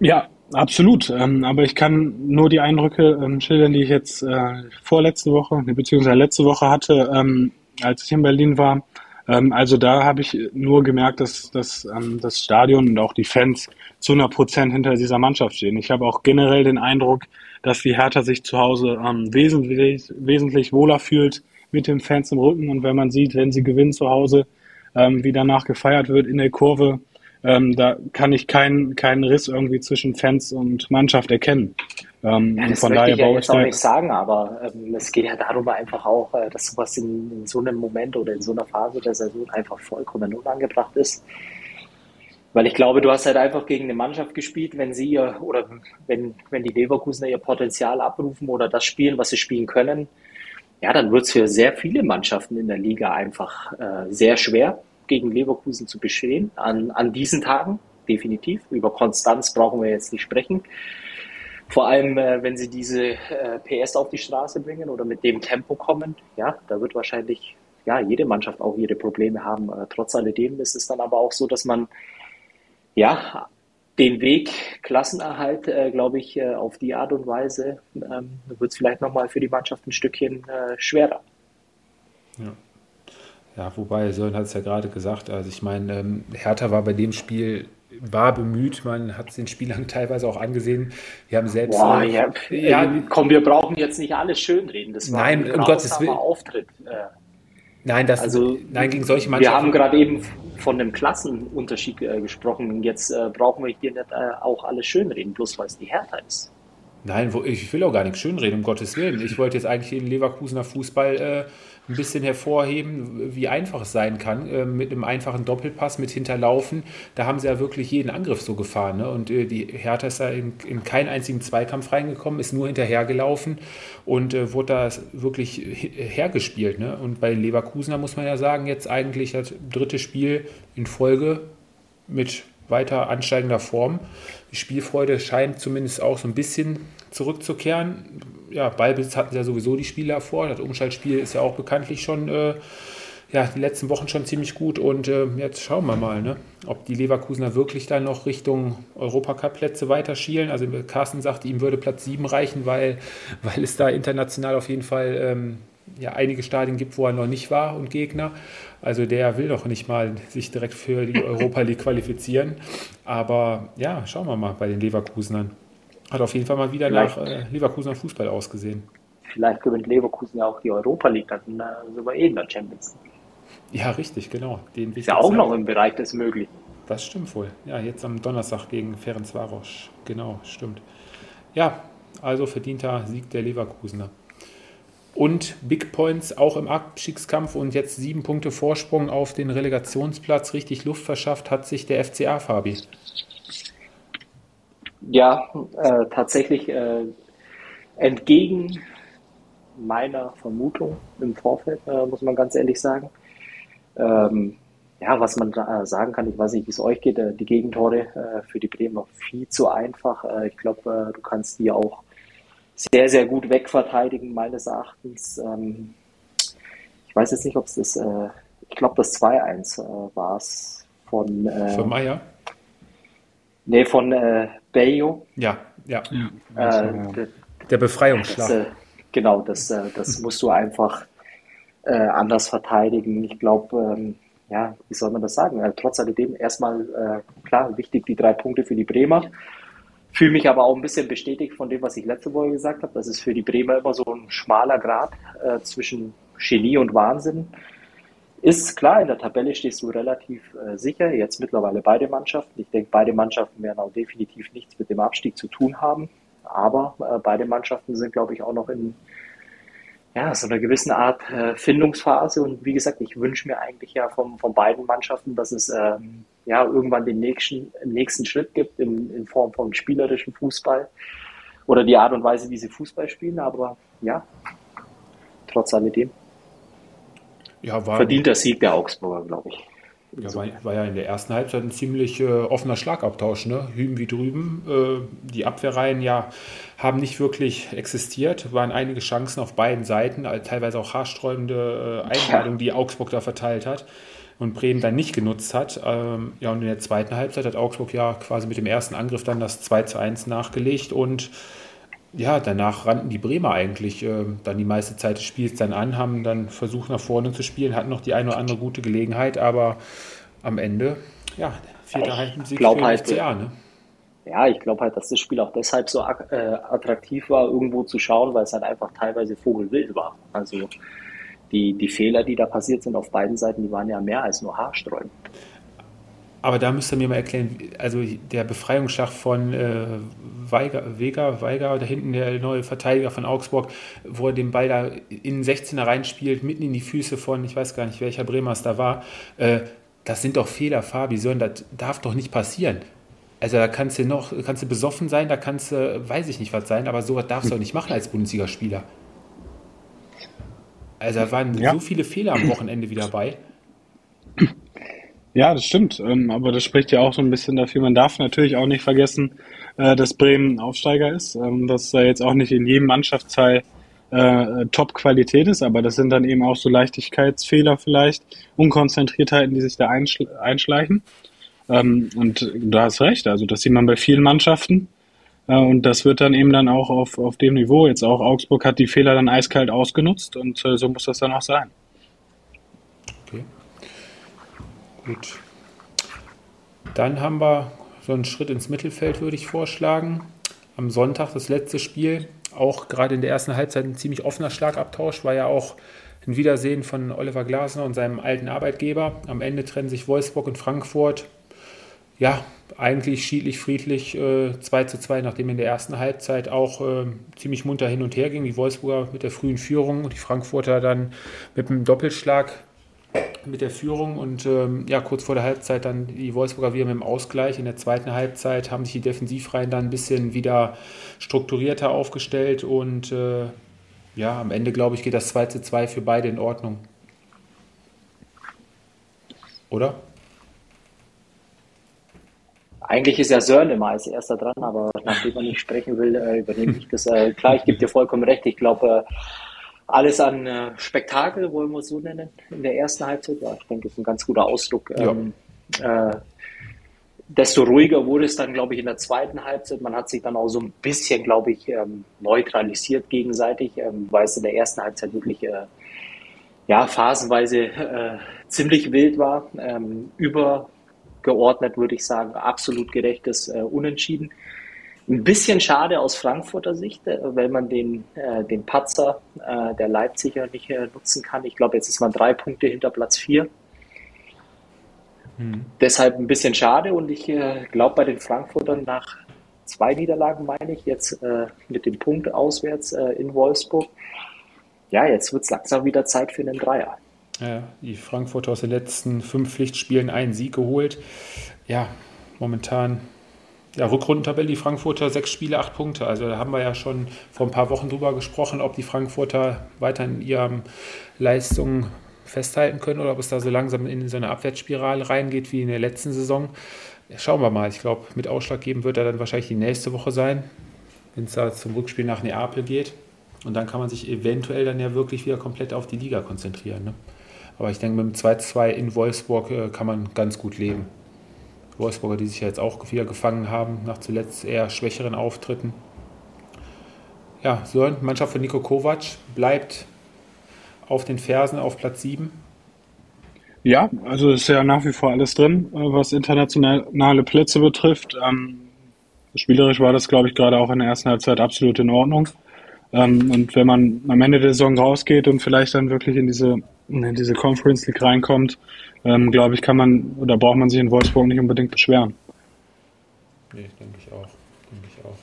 Ja, absolut. Ähm, aber ich kann nur die Eindrücke ähm, schildern, die ich jetzt äh, vorletzte Woche, beziehungsweise letzte Woche hatte, ähm, als ich in Berlin war. Ähm, also da habe ich nur gemerkt, dass, dass ähm, das Stadion und auch die Fans zu 100 Prozent hinter dieser Mannschaft stehen. Ich habe auch generell den Eindruck, dass die Hertha sich zu Hause ähm, wesentlich, wesentlich wohler fühlt mit den Fans im Rücken. Und wenn man sieht, wenn sie gewinnen zu Hause, ähm, wie danach gefeiert wird in der Kurve, ähm, da kann ich keinen keinen Riss irgendwie zwischen Fans und Mannschaft erkennen. Ähm, ja, das von möchte daher ich ja jetzt auch nicht sagen, aber ähm, es geht ja darüber einfach auch, äh, dass sowas in, in, so einem Moment oder in so einer Phase der Saison einfach vollkommen unangebracht ist. Weil ich glaube, du hast halt einfach gegen eine Mannschaft gespielt, wenn sie oder wenn, wenn die Leverkusener ihr Potenzial abrufen oder das spielen, was sie spielen können, ja, dann wird es für sehr viele Mannschaften in der Liga einfach äh, sehr schwer, gegen Leverkusen zu bestehen. An, an diesen Tagen, definitiv. Über Konstanz brauchen wir jetzt nicht sprechen. Vor allem, äh, wenn sie diese äh, PS auf die Straße bringen oder mit dem Tempo kommen, ja, da wird wahrscheinlich ja, jede Mannschaft auch ihre Probleme haben. Äh, trotz alledem ist es dann aber auch so, dass man ja den Weg Klassenerhalt, äh, glaube ich, äh, auf die Art und Weise ähm, wird es vielleicht nochmal für die Mannschaft ein Stückchen äh, schwerer. Ja. Ja, wobei Sören hat es ja gerade gesagt, also ich meine, ähm, Hertha war bei dem Spiel war bemüht, man hat es den Spielern teilweise auch angesehen. Wir haben selbst. Boah, ja, ja, komm, wir brauchen jetzt nicht alles schönreden. Das war nein, ein um Gottes Willen. Auftritt. Äh, nein, das, also, nein, gegen solche Mannschaften. Wir haben gerade eben von einem Klassenunterschied äh, gesprochen. Jetzt äh, brauchen wir hier nicht äh, auch alles schönreden, bloß weil es die Härte ist. Nein, wo, ich will auch gar nichts schönreden, um Gottes Willen. Ich wollte jetzt eigentlich den Leverkusener Fußball äh, ein bisschen hervorheben, wie einfach es sein kann, äh, mit einem einfachen Doppelpass, mit Hinterlaufen. Da haben sie ja wirklich jeden Angriff so gefahren. Ne? Und äh, die Hertha ist da in, in keinen einzigen Zweikampf reingekommen, ist nur hinterhergelaufen und äh, wurde da wirklich hergespielt. Ne? Und bei Leverkusener muss man ja sagen, jetzt eigentlich das dritte Spiel in Folge mit weiter ansteigender Form. Die Spielfreude scheint zumindest auch so ein bisschen zurückzukehren ja, Ballbesitz hatten sie ja sowieso die Spieler vor. Das Umschaltspiel ist ja auch bekanntlich schon äh, ja, die letzten Wochen schon ziemlich gut. Und äh, jetzt schauen wir mal, ne, ob die Leverkusener wirklich dann noch Richtung Europacup-Plätze weiter schielen. Also Carsten sagte, ihm würde Platz 7 reichen, weil, weil es da international auf jeden Fall ähm, ja, einige Stadien gibt, wo er noch nicht war und Gegner. Also der will doch nicht mal sich direkt für die Europa League qualifizieren. Aber ja, schauen wir mal bei den Leverkusenern. Hat auf jeden Fall mal wieder Vielleicht. nach äh, Leverkusener Fußball ausgesehen. Vielleicht gewinnt Leverkusen ja auch die Europa League, dann äh, sogar eh in der Champions League. Ja, richtig, genau. Den ist ja auch noch im Bereich des Möglichen. Das stimmt wohl. Ja, jetzt am Donnerstag gegen Ferencvaros. Genau, stimmt. Ja, also verdienter Sieg der Leverkusener. Und Big Points auch im Abstiegskampf und jetzt sieben Punkte Vorsprung auf den Relegationsplatz. Richtig Luft verschafft hat sich der FCA, Fabi. Ja, äh, tatsächlich äh, entgegen meiner Vermutung im Vorfeld, äh, muss man ganz ehrlich sagen. Ähm, ja, was man da sagen kann, ich weiß nicht, wie es euch geht, äh, die Gegentore äh, für die Bremer viel zu einfach. Äh, ich glaube, du kannst die auch sehr, sehr gut wegverteidigen, meines Erachtens. Ähm, ich weiß jetzt nicht, ob es das, ich glaube, das 2-1 war es von. Für Meier? Nee, von äh, Bayo. Ja, ja. Äh, der Befreiungsschlag. Das, äh, genau, das, äh, das musst du einfach äh, anders verteidigen. Ich glaube, ähm, ja, wie soll man das sagen? Äh, trotz alledem erstmal, äh, klar, wichtig die drei Punkte für die Bremer. Fühle mich aber auch ein bisschen bestätigt von dem, was ich letzte Woche gesagt habe. Das ist für die Bremer immer so ein schmaler Grad zwischen Genie und Wahnsinn ist klar, in der Tabelle stehst du relativ äh, sicher. Jetzt mittlerweile beide Mannschaften. Ich denke, beide Mannschaften werden auch definitiv nichts mit dem Abstieg zu tun haben. Aber äh, beide Mannschaften sind, glaube ich, auch noch in ja, so einer gewissen Art äh, Findungsphase. Und wie gesagt, ich wünsche mir eigentlich ja von, von beiden Mannschaften, dass es ähm, ja irgendwann den nächsten, nächsten Schritt gibt in, in Form von spielerischem Fußball oder die Art und Weise, wie sie Fußball spielen. Aber ja, trotz alledem. Ja, war, Verdienter Sieg der Augsburger, glaube ich. Ja, war, war, ja in der ersten Halbzeit ein ziemlich äh, offener Schlagabtausch, ne? Hüben wie drüben. Äh, die Abwehrreihen ja haben nicht wirklich existiert, waren einige Chancen auf beiden Seiten, teilweise auch haarsträubende äh, Einladungen, die Augsburg da verteilt hat und Bremen dann nicht genutzt hat. Ähm, ja, und in der zweiten Halbzeit hat Augsburg ja quasi mit dem ersten Angriff dann das 2 zu 1 nachgelegt und ja, danach rannten die Bremer eigentlich äh, dann die meiste Zeit des Spiels dann an, haben dann versucht nach vorne zu spielen, hatten noch die eine oder andere gute Gelegenheit, aber am Ende, ja, vierter Heimsieg für halt, FCA, ne? Ja, ich glaube halt, dass das Spiel auch deshalb so äh, attraktiv war, irgendwo zu schauen, weil es halt einfach teilweise vogelwild war. Also die, die Fehler, die da passiert sind auf beiden Seiten, die waren ja mehr als nur haarsträubend. Aber da müsst ihr mir mal erklären, also der Befreiungsschlag von äh, Weiger, Vega, Weiger, da hinten der neue Verteidiger von Augsburg, wo er den Ball da in den 16er reinspielt, mitten in die Füße von, ich weiß gar nicht, welcher Bremer es da war. Äh, das sind doch Fehler, Fabi, Sören, das darf doch nicht passieren. Also da kannst du noch, kannst du besoffen sein, da kannst du, weiß ich nicht was sein, aber sowas darfst du auch nicht machen als Bundesligaspieler. Also da waren ja. so viele Fehler am Wochenende wieder bei. Ja, das stimmt. Ähm, aber das spricht ja auch so ein bisschen dafür. Man darf natürlich auch nicht vergessen, äh, dass Bremen Aufsteiger ist, ähm, dass er jetzt auch nicht in jedem Mannschaftsteil äh, Top-Qualität ist, aber das sind dann eben auch so Leichtigkeitsfehler vielleicht, Unkonzentriertheiten, die sich da einschleichen. Ähm, und du hast recht, also das sieht man bei vielen Mannschaften. Äh, und das wird dann eben dann auch auf, auf dem Niveau. Jetzt auch Augsburg hat die Fehler dann eiskalt ausgenutzt und so muss das dann auch sein. Okay. Gut. Dann haben wir so einen Schritt ins Mittelfeld, würde ich vorschlagen. Am Sonntag das letzte Spiel. Auch gerade in der ersten Halbzeit ein ziemlich offener Schlagabtausch. War ja auch ein Wiedersehen von Oliver Glasner und seinem alten Arbeitgeber. Am Ende trennen sich Wolfsburg und Frankfurt. Ja, eigentlich schiedlich, friedlich äh, 2 zu 2, nachdem in der ersten Halbzeit auch äh, ziemlich munter hin und her ging. Die Wolfsburger mit der frühen Führung und die Frankfurter dann mit einem Doppelschlag mit der Führung und ähm, ja, kurz vor der Halbzeit dann die Wolfsburger wieder mit dem Ausgleich. In der zweiten Halbzeit haben sich die Defensivreihen dann ein bisschen wieder strukturierter aufgestellt und äh, ja, am Ende glaube ich geht das 2 zu 2 für beide in Ordnung. Oder? Eigentlich ist ja Sören immer als erster dran, aber nachdem man nicht sprechen will, äh, übernehme ich das. Äh, klar, ich gebe dir vollkommen recht. Ich glaube, äh, alles an äh, Spektakel, wollen wir es so nennen, in der ersten Halbzeit. Ja, ich denke, das ist ein ganz guter Ausdruck. Ähm, äh, desto ruhiger wurde es dann, glaube ich, in der zweiten Halbzeit. Man hat sich dann auch so ein bisschen, glaube ich, ähm, neutralisiert gegenseitig, ähm, weil es in der ersten Halbzeit wirklich äh, ja, phasenweise äh, ziemlich wild war. Ähm, übergeordnet würde ich sagen, absolut gerechtes äh, Unentschieden. Ein bisschen schade aus Frankfurter Sicht, äh, weil man den, äh, den Patzer äh, der Leipziger nicht äh, nutzen kann. Ich glaube, jetzt ist man drei Punkte hinter Platz vier. Mhm. Deshalb ein bisschen schade und ich äh, glaube bei den Frankfurtern nach zwei Niederlagen, meine ich, jetzt äh, mit dem Punkt auswärts in Wolfsburg. Ja, jetzt wird es langsam wieder Zeit für einen Dreier. Ja, die Frankfurter aus den letzten fünf Pflichtspielen einen Sieg geholt. Ja, momentan ja, Rückrundentabelle, die Frankfurter sechs Spiele, acht Punkte. Also da haben wir ja schon vor ein paar Wochen drüber gesprochen, ob die Frankfurter weiter in ihren Leistungen festhalten können oder ob es da so langsam in so eine Abwärtsspirale reingeht wie in der letzten Saison. Schauen wir mal. Ich glaube, mit Ausschlag geben wird er dann wahrscheinlich die nächste Woche sein, wenn es da zum Rückspiel nach Neapel geht. Und dann kann man sich eventuell dann ja wirklich wieder komplett auf die Liga konzentrieren. Ne? Aber ich denke, mit dem 2-2 in Wolfsburg äh, kann man ganz gut leben. Wolfsburger, die sich ja jetzt auch wieder gefangen haben, nach zuletzt eher schwächeren Auftritten. Ja, Sören, Mannschaft von Nico Kovac bleibt auf den Fersen auf Platz 7. Ja, also ist ja nach wie vor alles drin, äh, was internationale Plätze betrifft. Ähm, spielerisch war das, glaube ich, gerade auch in der ersten Halbzeit absolut in Ordnung. Ähm, und wenn man am Ende der Saison rausgeht und vielleicht dann wirklich in diese, in diese Conference League reinkommt, ähm, glaube ich, kann man oder braucht man sich in Wolfsburg nicht unbedingt beschweren. Nee, denke ich auch. Denke ich auch.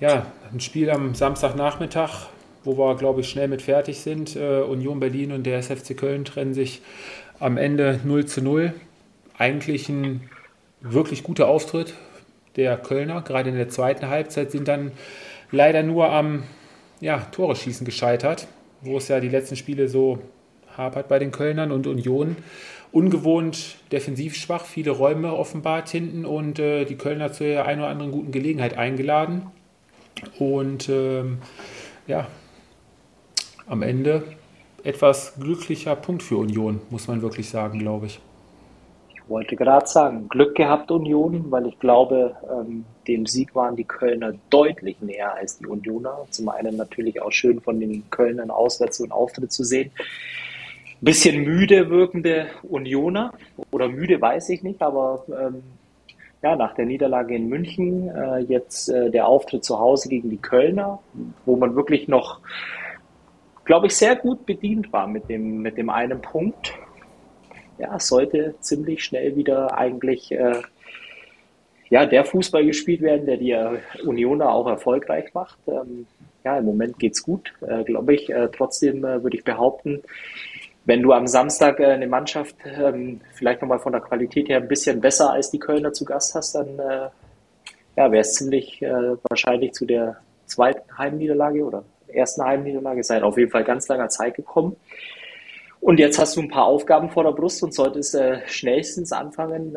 Ja, ein Spiel am Samstagnachmittag, wo wir, glaube ich, schnell mit fertig sind. Äh, Union Berlin und der SFC Köln trennen sich am Ende 0 zu 0. Eigentlich ein wirklich guter Auftritt der Kölner. Gerade in der zweiten Halbzeit sind dann leider nur am ja, Tore schießen gescheitert, wo es ja die letzten Spiele so hapert bei den Kölnern und Union. Ungewohnt defensiv schwach, viele Räume offenbart hinten und äh, die Kölner zu der einen oder anderen guten Gelegenheit eingeladen. Und ähm, ja, am Ende etwas glücklicher Punkt für Union, muss man wirklich sagen, glaube ich. Ich wollte gerade sagen, Glück gehabt Union, weil ich glaube, ähm, dem Sieg waren die Kölner deutlich näher als die Unioner. Zum einen natürlich auch schön von den Kölnern auswärts und Auftritt zu sehen. Bisschen müde wirkende Unioner oder müde weiß ich nicht, aber ähm, ja, nach der Niederlage in München äh, jetzt äh, der Auftritt zu Hause gegen die Kölner, wo man wirklich noch, glaube ich, sehr gut bedient war mit dem, mit dem einen Punkt ja, sollte ziemlich schnell wieder eigentlich äh, ja, der Fußball gespielt werden, der die äh, Unioner auch erfolgreich macht. Ähm, ja, im Moment geht es gut, äh, glaube ich. Äh, trotzdem äh, würde ich behaupten, wenn du am Samstag äh, eine Mannschaft ähm, vielleicht nochmal von der Qualität her ein bisschen besser als die Kölner zu Gast hast, dann äh, ja, wäre es ziemlich wahrscheinlich zu der zweiten Heimniederlage oder ersten Heimniederlage seit auf jeden Fall ganz langer Zeit gekommen. Und jetzt hast du ein paar Aufgaben vor der Brust und solltest schnellstens anfangen,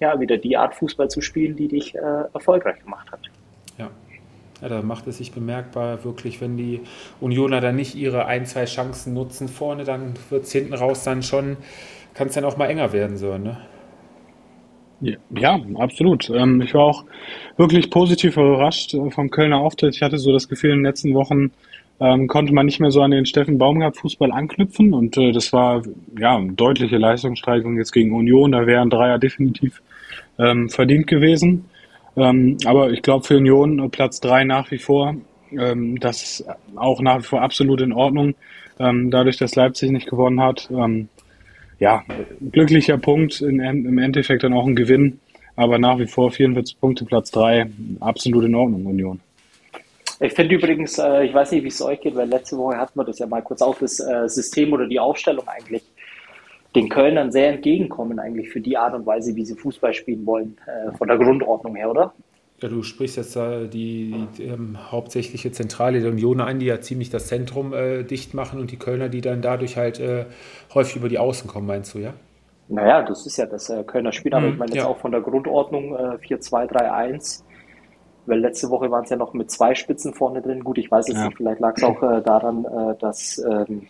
ja, wieder die Art Fußball zu spielen, die dich äh, erfolgreich gemacht hat. Ja. ja, da macht es sich bemerkbar, wirklich, wenn die Unioner dann nicht ihre ein, zwei Chancen nutzen vorne, dann wird es hinten raus dann schon, kann es dann auch mal enger werden, so, ne? Ja, absolut. Ähm, ich war auch wirklich positiv überrascht äh, vom Kölner Auftritt. Ich hatte so das Gefühl, in den letzten Wochen ähm, konnte man nicht mehr so an den Steffen Baumgart Fußball anknüpfen und äh, das war ja eine deutliche Leistungssteigerung jetzt gegen Union. Da wären Dreier definitiv ähm, verdient gewesen. Ähm, aber ich glaube für Union äh, Platz drei nach wie vor. Ähm, das ist auch nach wie vor absolut in Ordnung. Ähm, dadurch, dass Leipzig nicht gewonnen hat. Ähm, ja, glücklicher Punkt, in, im Endeffekt dann auch ein Gewinn. Aber nach wie vor 44 Punkte, Platz drei absolut in Ordnung, Union. Ich finde übrigens, äh, ich weiß nicht, wie es euch geht, weil letzte Woche hatten wir das ja mal kurz auf, das äh, System oder die Aufstellung eigentlich den Kölnern sehr entgegenkommen, eigentlich für die Art und Weise, wie sie Fußball spielen wollen, äh, von der Grundordnung her, oder? Ja, du sprichst jetzt da die, die ähm, hauptsächliche Zentrale der Union ein, die ja ziemlich das Zentrum äh, dicht machen und die Kölner, die dann dadurch halt äh, häufig über die Außen kommen, meinst du, ja? Naja, das ist ja das äh, Kölner Spiel, aber mhm, ich meine jetzt ja. auch von der Grundordnung äh, 4-2-3-1 weil letzte Woche waren es ja noch mit zwei Spitzen vorne drin. Gut, ich weiß es ja. nicht, vielleicht lag es auch äh, daran, äh, dass ähm,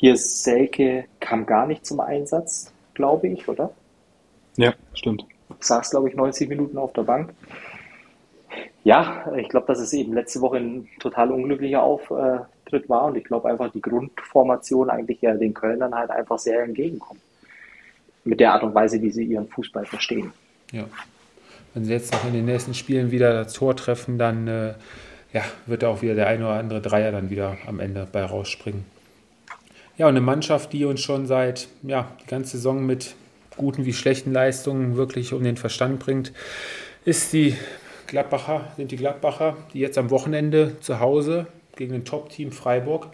hier Selke kam gar nicht zum Einsatz, glaube ich, oder? Ja, stimmt. Saß, glaube ich, 90 Minuten auf der Bank. Ja, ich glaube, dass es eben letzte Woche ein total unglücklicher Auftritt war und ich glaube einfach die Grundformation eigentlich ja den Kölnern halt einfach sehr entgegenkommt. Mit der Art und Weise, wie sie ihren Fußball verstehen. Ja, wenn sie jetzt noch in den nächsten Spielen wieder das Tor treffen, dann äh, ja, wird auch wieder der eine oder andere Dreier dann wieder am Ende bei rausspringen. Ja, und eine Mannschaft, die uns schon seit ja, die ganze Saison mit guten wie schlechten Leistungen wirklich um den Verstand bringt, ist die Gladbacher, sind die Gladbacher, die jetzt am Wochenende zu Hause gegen ein Top-Team Freiburg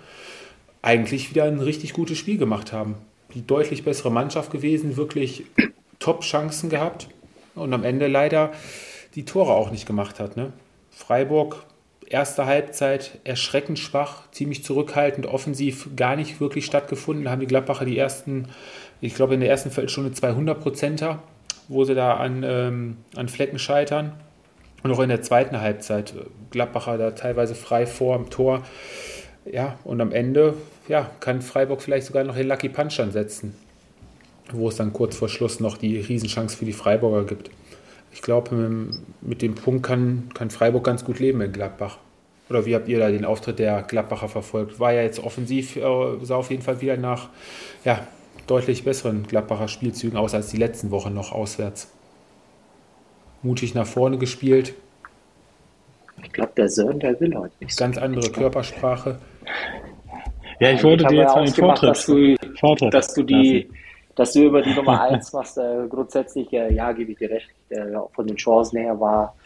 eigentlich wieder ein richtig gutes Spiel gemacht haben. Die deutlich bessere Mannschaft gewesen, wirklich Top-Chancen gehabt und am Ende leider die Tore auch nicht gemacht hat. Ne? Freiburg, erste Halbzeit erschreckend schwach, ziemlich zurückhaltend, offensiv gar nicht wirklich stattgefunden. Da haben die Gladbacher die ersten, ich glaube in der ersten Viertelstunde 200 Prozenter, wo sie da an, ähm, an Flecken scheitern. Und auch in der zweiten Halbzeit, äh, Gladbacher da teilweise frei vor dem Tor. Ja, und am Ende ja, kann Freiburg vielleicht sogar noch den Lucky Punch ansetzen wo es dann kurz vor Schluss noch die Riesenchance für die Freiburger gibt. Ich glaube, mit dem Punkt kann, kann Freiburg ganz gut leben in Gladbach. Oder wie habt ihr da den Auftritt der Gladbacher verfolgt? War ja jetzt offensiv, äh, sah auf jeden Fall wieder nach ja, deutlich besseren Gladbacher Spielzügen aus als die letzten Wochen noch auswärts. Mutig nach vorne gespielt. Ich glaube, der Sören, der will heute nicht. Ganz andere Körpersprache. Ja, ich wollte dir jetzt einen Vortritt, dass du, Vortritt dass du die, dass du über die Nummer 1 machst. Äh, grundsätzlich, äh, ja, gebe ich dir recht. Äh, von den Chancen her war,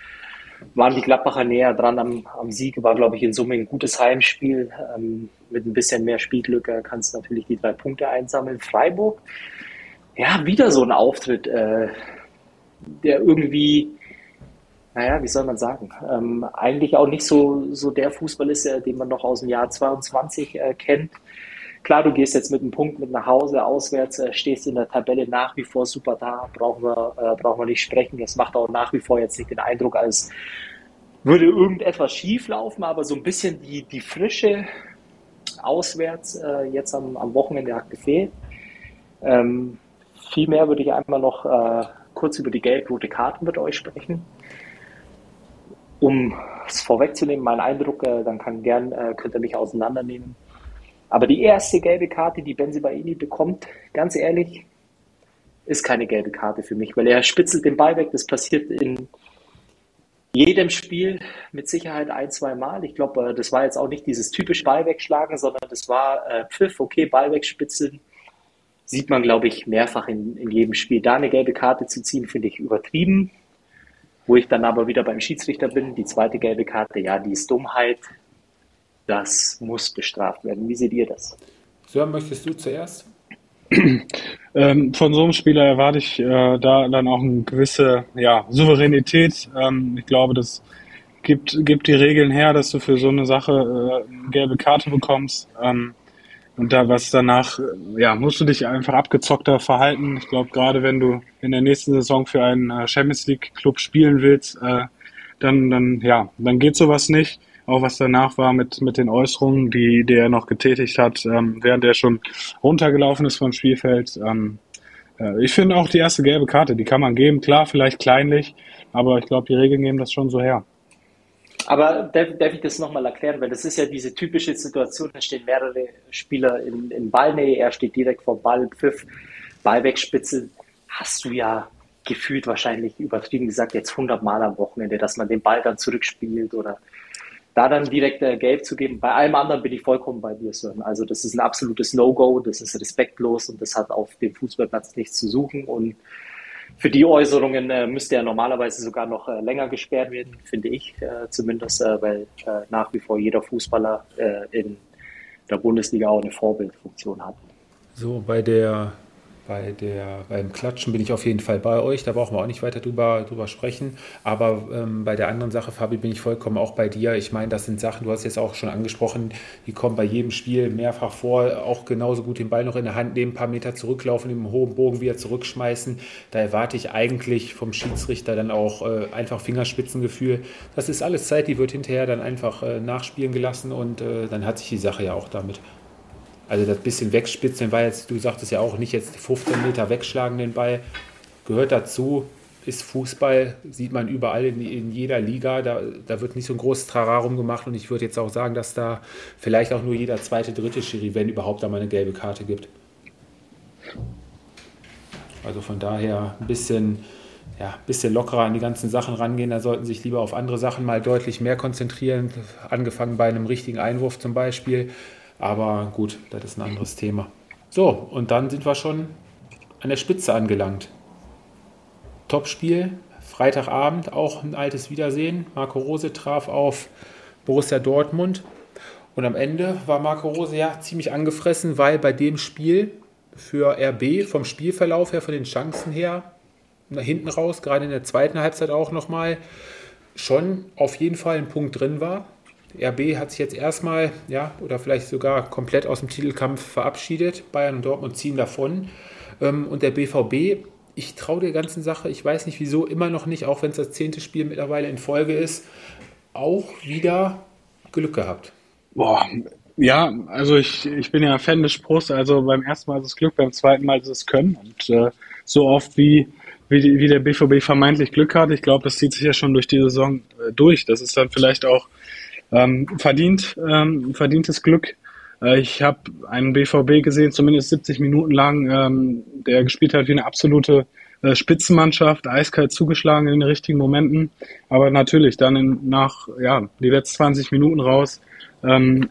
waren die Gladbacher näher dran am, am Sieg. War, glaube ich, in Summe ein gutes Heimspiel. Ähm, mit ein bisschen mehr Spielglück äh, kannst du natürlich die drei Punkte einsammeln. Freiburg, ja, wieder so ein Auftritt, äh, der irgendwie naja, wie soll man sagen, ähm, eigentlich auch nicht so, so der Fußball ist, äh, den man noch aus dem Jahr 22 äh, kennt. Klar, du gehst jetzt mit einem Punkt mit nach Hause, auswärts, äh, stehst in der Tabelle nach wie vor super da, brauchen wir, äh, brauchen wir nicht sprechen. Das macht auch nach wie vor jetzt nicht den Eindruck, als würde irgendetwas schief laufen, aber so ein bisschen die, die Frische auswärts äh, jetzt am, am Wochenende hat gefehlt. Ähm, viel mehr würde ich einmal noch äh, kurz über die gelb-rote Karten mit euch sprechen. Um es vorwegzunehmen, mein Eindruck, äh, dann kann gern, äh, könnt ihr mich auseinandernehmen. Aber die erste gelbe Karte, die Benzibaini bekommt, ganz ehrlich, ist keine gelbe Karte für mich, weil er spitzelt den Ball weg. Das passiert in jedem Spiel mit Sicherheit ein, zwei Mal. Ich glaube, äh, das war jetzt auch nicht dieses typische Ball wegschlagen, sondern das war äh, Pfiff, okay, Ball wegspitzeln. Sieht man, glaube ich, mehrfach in, in jedem Spiel. Da eine gelbe Karte zu ziehen, finde ich übertrieben. Wo ich dann aber wieder beim Schiedsrichter bin, die zweite gelbe Karte, ja, die ist Dummheit. Das muss bestraft werden. Wie seht ihr das? Sören, möchtest du zuerst? Ähm, von so einem Spieler erwarte ich äh, da dann auch eine gewisse ja, Souveränität. Ähm, ich glaube, das gibt, gibt die Regeln her, dass du für so eine Sache äh, eine gelbe Karte bekommst. Ähm, und da was danach, ja, musst du dich einfach abgezockter verhalten. Ich glaube, gerade wenn du in der nächsten Saison für einen äh, Champions League Club spielen willst, äh, dann, dann, ja, dann geht sowas nicht. Auch was danach war mit, mit den Äußerungen, die, die er noch getätigt hat, ähm, während er schon runtergelaufen ist vom Spielfeld. Ähm, äh, ich finde auch die erste gelbe Karte, die kann man geben. Klar, vielleicht kleinlich, aber ich glaube, die Regeln geben das schon so her. Aber darf, darf ich das nochmal erklären? Weil das ist ja diese typische Situation, da stehen mehrere Spieler in, in Ballnähe, er steht direkt vor Ball, Pfiff, Ball wegspitzeln. Hast du ja gefühlt wahrscheinlich übertrieben gesagt jetzt 100 Mal am Wochenende, dass man den Ball dann zurückspielt oder da dann direkt äh, Gelb zu geben. Bei allem anderen bin ich vollkommen bei dir, Sören. Also das ist ein absolutes No-Go, das ist respektlos und das hat auf dem Fußballplatz nichts zu suchen und für die Äußerungen äh, müsste er normalerweise sogar noch äh, länger gesperrt werden, finde ich äh, zumindest, äh, weil äh, nach wie vor jeder Fußballer in der Bundesliga auch eine Vorbildfunktion hat. So, bei der bei der, beim Klatschen bin ich auf jeden Fall bei euch, da brauchen wir auch nicht weiter drüber, drüber sprechen. Aber ähm, bei der anderen Sache, Fabi, bin ich vollkommen auch bei dir. Ich meine, das sind Sachen, du hast jetzt auch schon angesprochen, die kommen bei jedem Spiel mehrfach vor. Auch genauso gut den Ball noch in der Hand nehmen, ein paar Meter zurücklaufen, im hohen Bogen wieder zurückschmeißen. Da erwarte ich eigentlich vom Schiedsrichter dann auch äh, einfach Fingerspitzengefühl. Das ist alles Zeit, die wird hinterher dann einfach äh, nachspielen gelassen und äh, dann hat sich die Sache ja auch damit. Also das bisschen wegspitzen war jetzt, du sagtest ja auch nicht jetzt 15 Meter wegschlagen den Ball, gehört dazu, ist Fußball, sieht man überall in, in jeder Liga, da, da, wird nicht so ein großes Trararum gemacht und ich würde jetzt auch sagen, dass da vielleicht auch nur jeder zweite, dritte Schiri, wenn überhaupt, da mal eine gelbe Karte gibt. Also von daher ein bisschen, ja, bisschen lockerer an die ganzen Sachen rangehen. Da sollten sich lieber auf andere Sachen mal deutlich mehr konzentrieren. Angefangen bei einem richtigen Einwurf zum Beispiel. Aber gut, das ist ein anderes Thema. So, und dann sind wir schon an der Spitze angelangt. Topspiel, Freitagabend, auch ein altes Wiedersehen. Marco Rose traf auf Borussia Dortmund. Und am Ende war Marco Rose ja ziemlich angefressen, weil bei dem Spiel für RB vom Spielverlauf her, von den Chancen her, nach hinten raus, gerade in der zweiten Halbzeit auch nochmal, schon auf jeden Fall ein Punkt drin war. RB hat sich jetzt erstmal, ja, oder vielleicht sogar komplett aus dem Titelkampf verabschiedet. Bayern und Dortmund ziehen davon. Ähm, und der BVB, ich traue der ganzen Sache, ich weiß nicht wieso, immer noch nicht, auch wenn es das zehnte Spiel mittlerweile in Folge ist, auch wieder Glück gehabt. Boah, ja, also ich, ich bin ja Fan des Spruchs, also beim ersten Mal ist es Glück, beim zweiten Mal ist es Können. Und äh, so oft wie, wie, wie der BVB vermeintlich Glück hat, ich glaube, das zieht sich ja schon durch die Saison äh, durch. Das ist dann vielleicht auch ähm, verdient, ähm, verdientes Glück. Äh, ich habe einen BVB gesehen, zumindest 70 Minuten lang, ähm, der gespielt hat wie eine absolute äh, Spitzenmannschaft, eiskalt zugeschlagen in den richtigen Momenten. Aber natürlich dann in, nach, ja, die letzten 20 Minuten raus, ähm,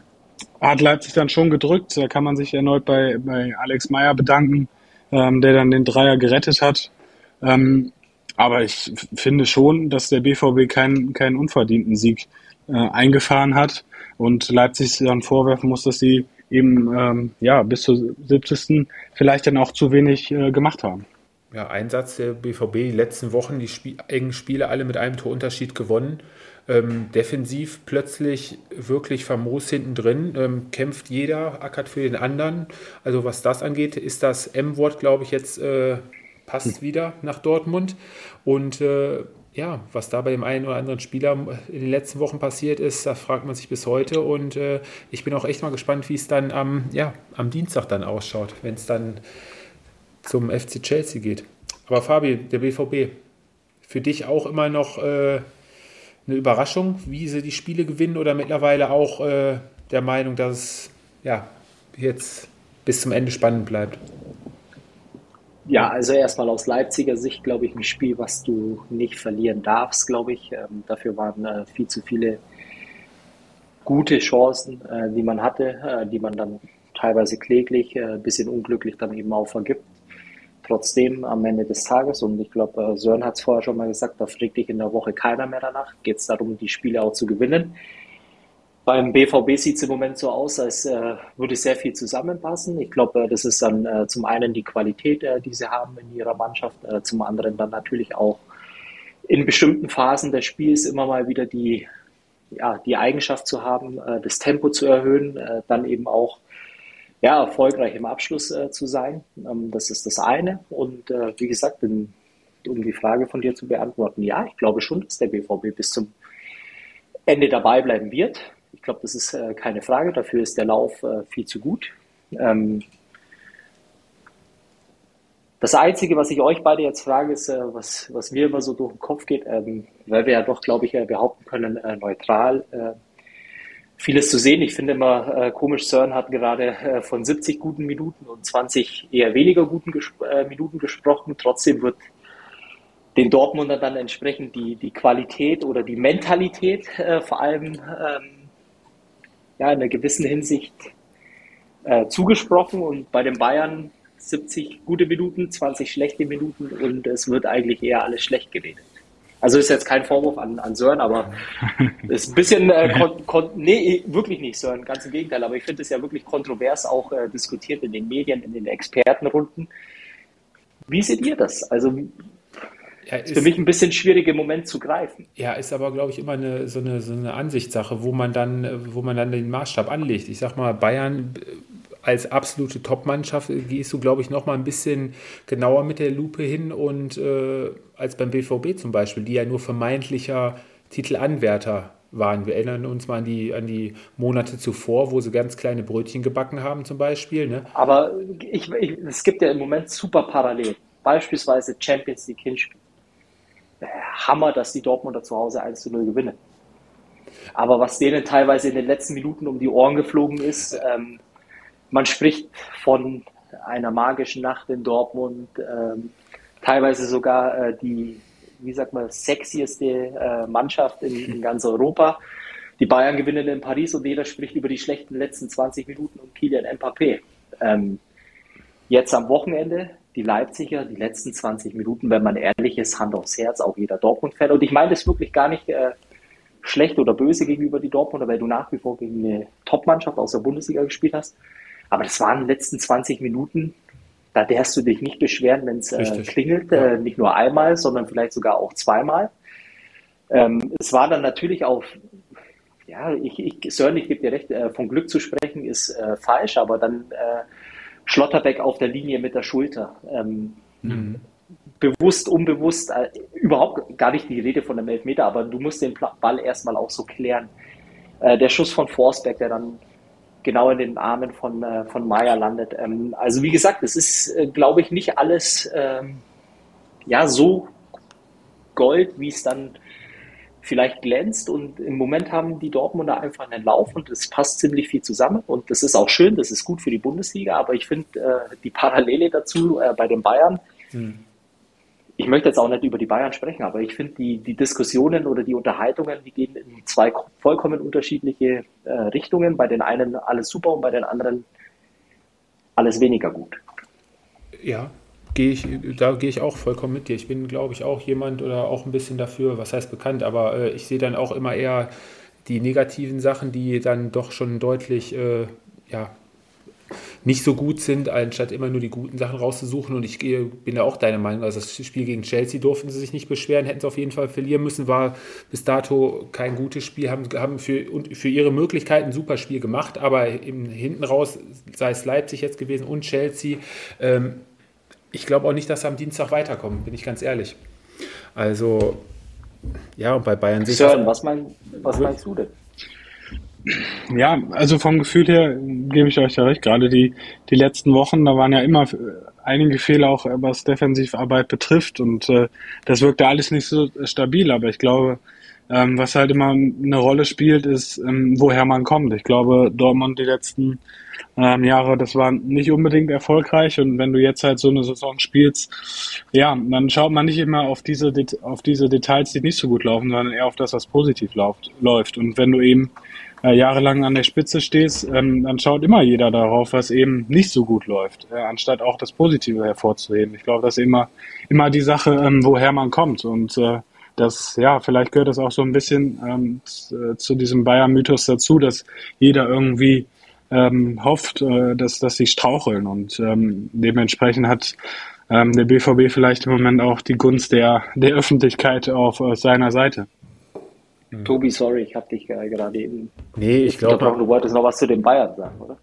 hat Leipzig dann schon gedrückt. Da kann man sich erneut bei, bei Alex Meyer bedanken, ähm, der dann den Dreier gerettet hat. Ähm, aber ich finde schon, dass der BVB keinen, keinen unverdienten Sieg äh, eingefahren hat und Leipzig dann vorwerfen muss, dass sie eben ähm, ja bis zur 70. vielleicht dann auch zu wenig äh, gemacht haben. Ja, Einsatz der BVB die letzten Wochen, die Spie engen Spiele alle mit einem Torunterschied gewonnen. Ähm, defensiv plötzlich wirklich famos hinten drin, ähm, kämpft jeder, ackert für den anderen. Also was das angeht, ist das M-Wort, glaube ich, jetzt äh, passt hm. wieder nach Dortmund. Und äh, ja, was da bei dem einen oder anderen Spieler in den letzten Wochen passiert ist, da fragt man sich bis heute. Und äh, ich bin auch echt mal gespannt, wie es dann am, ja, am Dienstag dann ausschaut, wenn es dann zum FC Chelsea geht. Aber Fabi, der BVB, für dich auch immer noch äh, eine Überraschung, wie sie die Spiele gewinnen oder mittlerweile auch äh, der Meinung, dass es ja, jetzt bis zum Ende spannend bleibt? Ja, also erstmal aus Leipziger Sicht, glaube ich, ein Spiel, was du nicht verlieren darfst, glaube ich. Ähm, dafür waren äh, viel zu viele gute Chancen, äh, die man hatte, äh, die man dann teilweise kläglich, ein äh, bisschen unglücklich dann eben auch vergibt trotzdem am Ende des Tages, und ich glaube, äh, Sören hat es vorher schon mal gesagt, da fragt dich in der Woche keiner mehr danach, geht es darum, die Spiele auch zu gewinnen. Beim BVB sieht es im Moment so aus, als äh, würde sehr viel zusammenpassen. Ich glaube, äh, das ist dann äh, zum einen die Qualität, äh, die sie haben in ihrer Mannschaft, äh, zum anderen dann natürlich auch in bestimmten Phasen des Spiels immer mal wieder die, ja, die Eigenschaft zu haben, das Tempo zu erhöhen, dann eben auch ja, erfolgreich im Abschluss äh, zu sein. Ähm, das ist das eine. Und äh, wie gesagt, in, um die Frage von dir zu beantworten, ja, ich glaube schon, dass der BVB bis zum Ende dabei bleiben wird. Ich glaube, das ist äh, keine Frage. Dafür ist der Lauf äh, viel zu gut. Ähm, das Einzige, was ich euch beide jetzt frage, ist, äh, was, was mir immer so durch den Kopf geht, ähm, weil wir ja doch, glaube ich, behaupten können, äh, neutral vieles zu sehen. Ich finde immer äh, komisch, CERN hat gerade äh, von 70 guten Minuten und 20 eher weniger guten ges äh, Minuten gesprochen. Trotzdem wird den Dortmunder dann entsprechend die, die Qualität oder die Mentalität äh, vor allem ähm, ja, in einer gewissen Hinsicht äh, zugesprochen und bei den Bayern 70 gute Minuten, 20 schlechte Minuten und es wird eigentlich eher alles schlecht geredet. Also ist jetzt kein Vorwurf an, an Sören, aber ist ein bisschen, äh, kon, kon, nee, wirklich nicht Sören, ganz im Gegenteil. Aber ich finde es ja wirklich kontrovers auch äh, diskutiert in den Medien, in den Expertenrunden. Wie seht ihr das? Also ja, ist, ist für mich ein bisschen schwierig im Moment zu greifen. Ja, ist aber, glaube ich, immer eine, so, eine, so eine Ansichtssache, wo man dann, wo man dann den Maßstab anlegt. Ich sag mal, Bayern als absolute Top-Mannschaft gehst du, glaube ich, noch mal ein bisschen genauer mit der Lupe hin und äh, als beim BVB zum Beispiel, die ja nur vermeintlicher Titelanwärter waren. Wir erinnern uns mal an die, an die Monate zuvor, wo sie ganz kleine Brötchen gebacken haben zum Beispiel. Ne? Aber ich, ich, es gibt ja im Moment super Parallelen. Beispielsweise Champions League Hinspiel. Hammer, dass die Dortmunder zu Hause 1 zu 0 gewinnen. Aber was denen teilweise in den letzten Minuten um die Ohren geflogen ist, ähm, man spricht von einer magischen Nacht in Dortmund, ähm, teilweise sogar äh, die, wie sagt man, sexieste äh, Mannschaft in, in, ganz Europa. Die Bayern gewinnen in Paris und jeder spricht über die schlechten letzten 20 Minuten und Kilian Mbappé. Ähm, jetzt am Wochenende die Leipziger, die letzten 20 Minuten, wenn man ehrlich ist, Hand aufs Herz, auch jeder Dortmund-Fan. Und ich meine das wirklich gar nicht äh, schlecht oder böse gegenüber die Dortmunder, weil du nach wie vor gegen eine Top-Mannschaft aus der Bundesliga gespielt hast. Aber das waren die letzten 20 Minuten, da darfst du dich nicht beschweren, wenn es äh, klingelt, ja. äh, nicht nur einmal, sondern vielleicht sogar auch zweimal. Ähm, es war dann natürlich auch, ja, ich, ich Sören, ich gebe dir recht, äh, von Glück zu sprechen ist äh, falsch, aber dann äh, Schlotterbeck auf der Linie mit der Schulter. Ähm, mhm. Bewusst, unbewusst, äh, überhaupt gar nicht die Rede von einem Elfmeter, aber du musst den Ball erstmal auch so klären. der Schuss von Forsberg, der dann genau in den Armen von, äh, von Maya landet. Ähm, also wie gesagt, es ist, äh, glaube ich, nicht alles ähm, ja, so Gold, wie es dann vielleicht glänzt. Und im Moment haben die Dortmunder einfach einen Lauf und es passt ziemlich viel zusammen. Und das ist auch schön, das ist gut für die Bundesliga. Aber ich finde äh, die Parallele dazu äh, bei den Bayern, hm. ich möchte jetzt auch nicht über die Bayern sprechen, aber ich finde, die, die Diskussionen oder die Unterhaltungen, die gehen in zwei vollkommen unterschiedliche äh, Richtungen. Bei den einen alles super und bei den anderen alles weniger gut. Ja, gehe ich, da gehe ich auch vollkommen mit dir. Ich bin, glaube ich, auch jemand oder auch ein bisschen dafür, was heißt bekannt, aber äh, ich sehe dann auch immer eher die negativen Sachen, die dann doch schon deutlich äh, ja, nicht so gut sind, anstatt immer nur die guten Sachen rauszusuchen. Und ich bin ja auch deiner Meinung. Also das Spiel gegen Chelsea durften sie sich nicht beschweren, hätten sie auf jeden Fall verlieren müssen. War bis dato kein gutes Spiel, haben, haben für, für ihre Möglichkeiten ein super Spiel gemacht, aber im, hinten raus, sei es Leipzig jetzt gewesen und Chelsea, ähm, ich glaube auch nicht, dass sie am Dienstag weiterkommen, bin ich ganz ehrlich. Also, ja, und bei Bayern sehe Sören, was, mein, was meinst du denn? Ja, also vom Gefühl her gebe ich euch ja recht. Gerade die, die letzten Wochen, da waren ja immer einige Fehler auch, was Defensivarbeit betrifft. Und äh, das wirkte alles nicht so stabil. Aber ich glaube, ähm, was halt immer eine Rolle spielt, ist, ähm, woher man kommt. Ich glaube, Dortmund die letzten ähm, Jahre, das war nicht unbedingt erfolgreich. Und wenn du jetzt halt so eine Saison spielst, ja, dann schaut man nicht immer auf diese, auf diese Details, die nicht so gut laufen, sondern eher auf das, was positiv läuft. läuft. Und wenn du eben äh, jahrelang an der Spitze stehst, ähm, dann schaut immer jeder darauf, was eben nicht so gut läuft, äh, anstatt auch das Positive hervorzuheben. Ich glaube, das ist immer, immer die Sache, ähm, woher man kommt. Und äh, das, ja, vielleicht gehört das auch so ein bisschen ähm, zu, zu diesem Bayern-Mythos dazu, dass jeder irgendwie ähm, hofft, äh, dass, dass sie straucheln. Und ähm, dementsprechend hat ähm, der BVB vielleicht im Moment auch die Gunst der, der Öffentlichkeit auf äh, seiner Seite. Tobi, sorry, ich habe dich gerade eben. Nee, ich glaube. Du wolltest noch was zu den Bayern sagen, oder?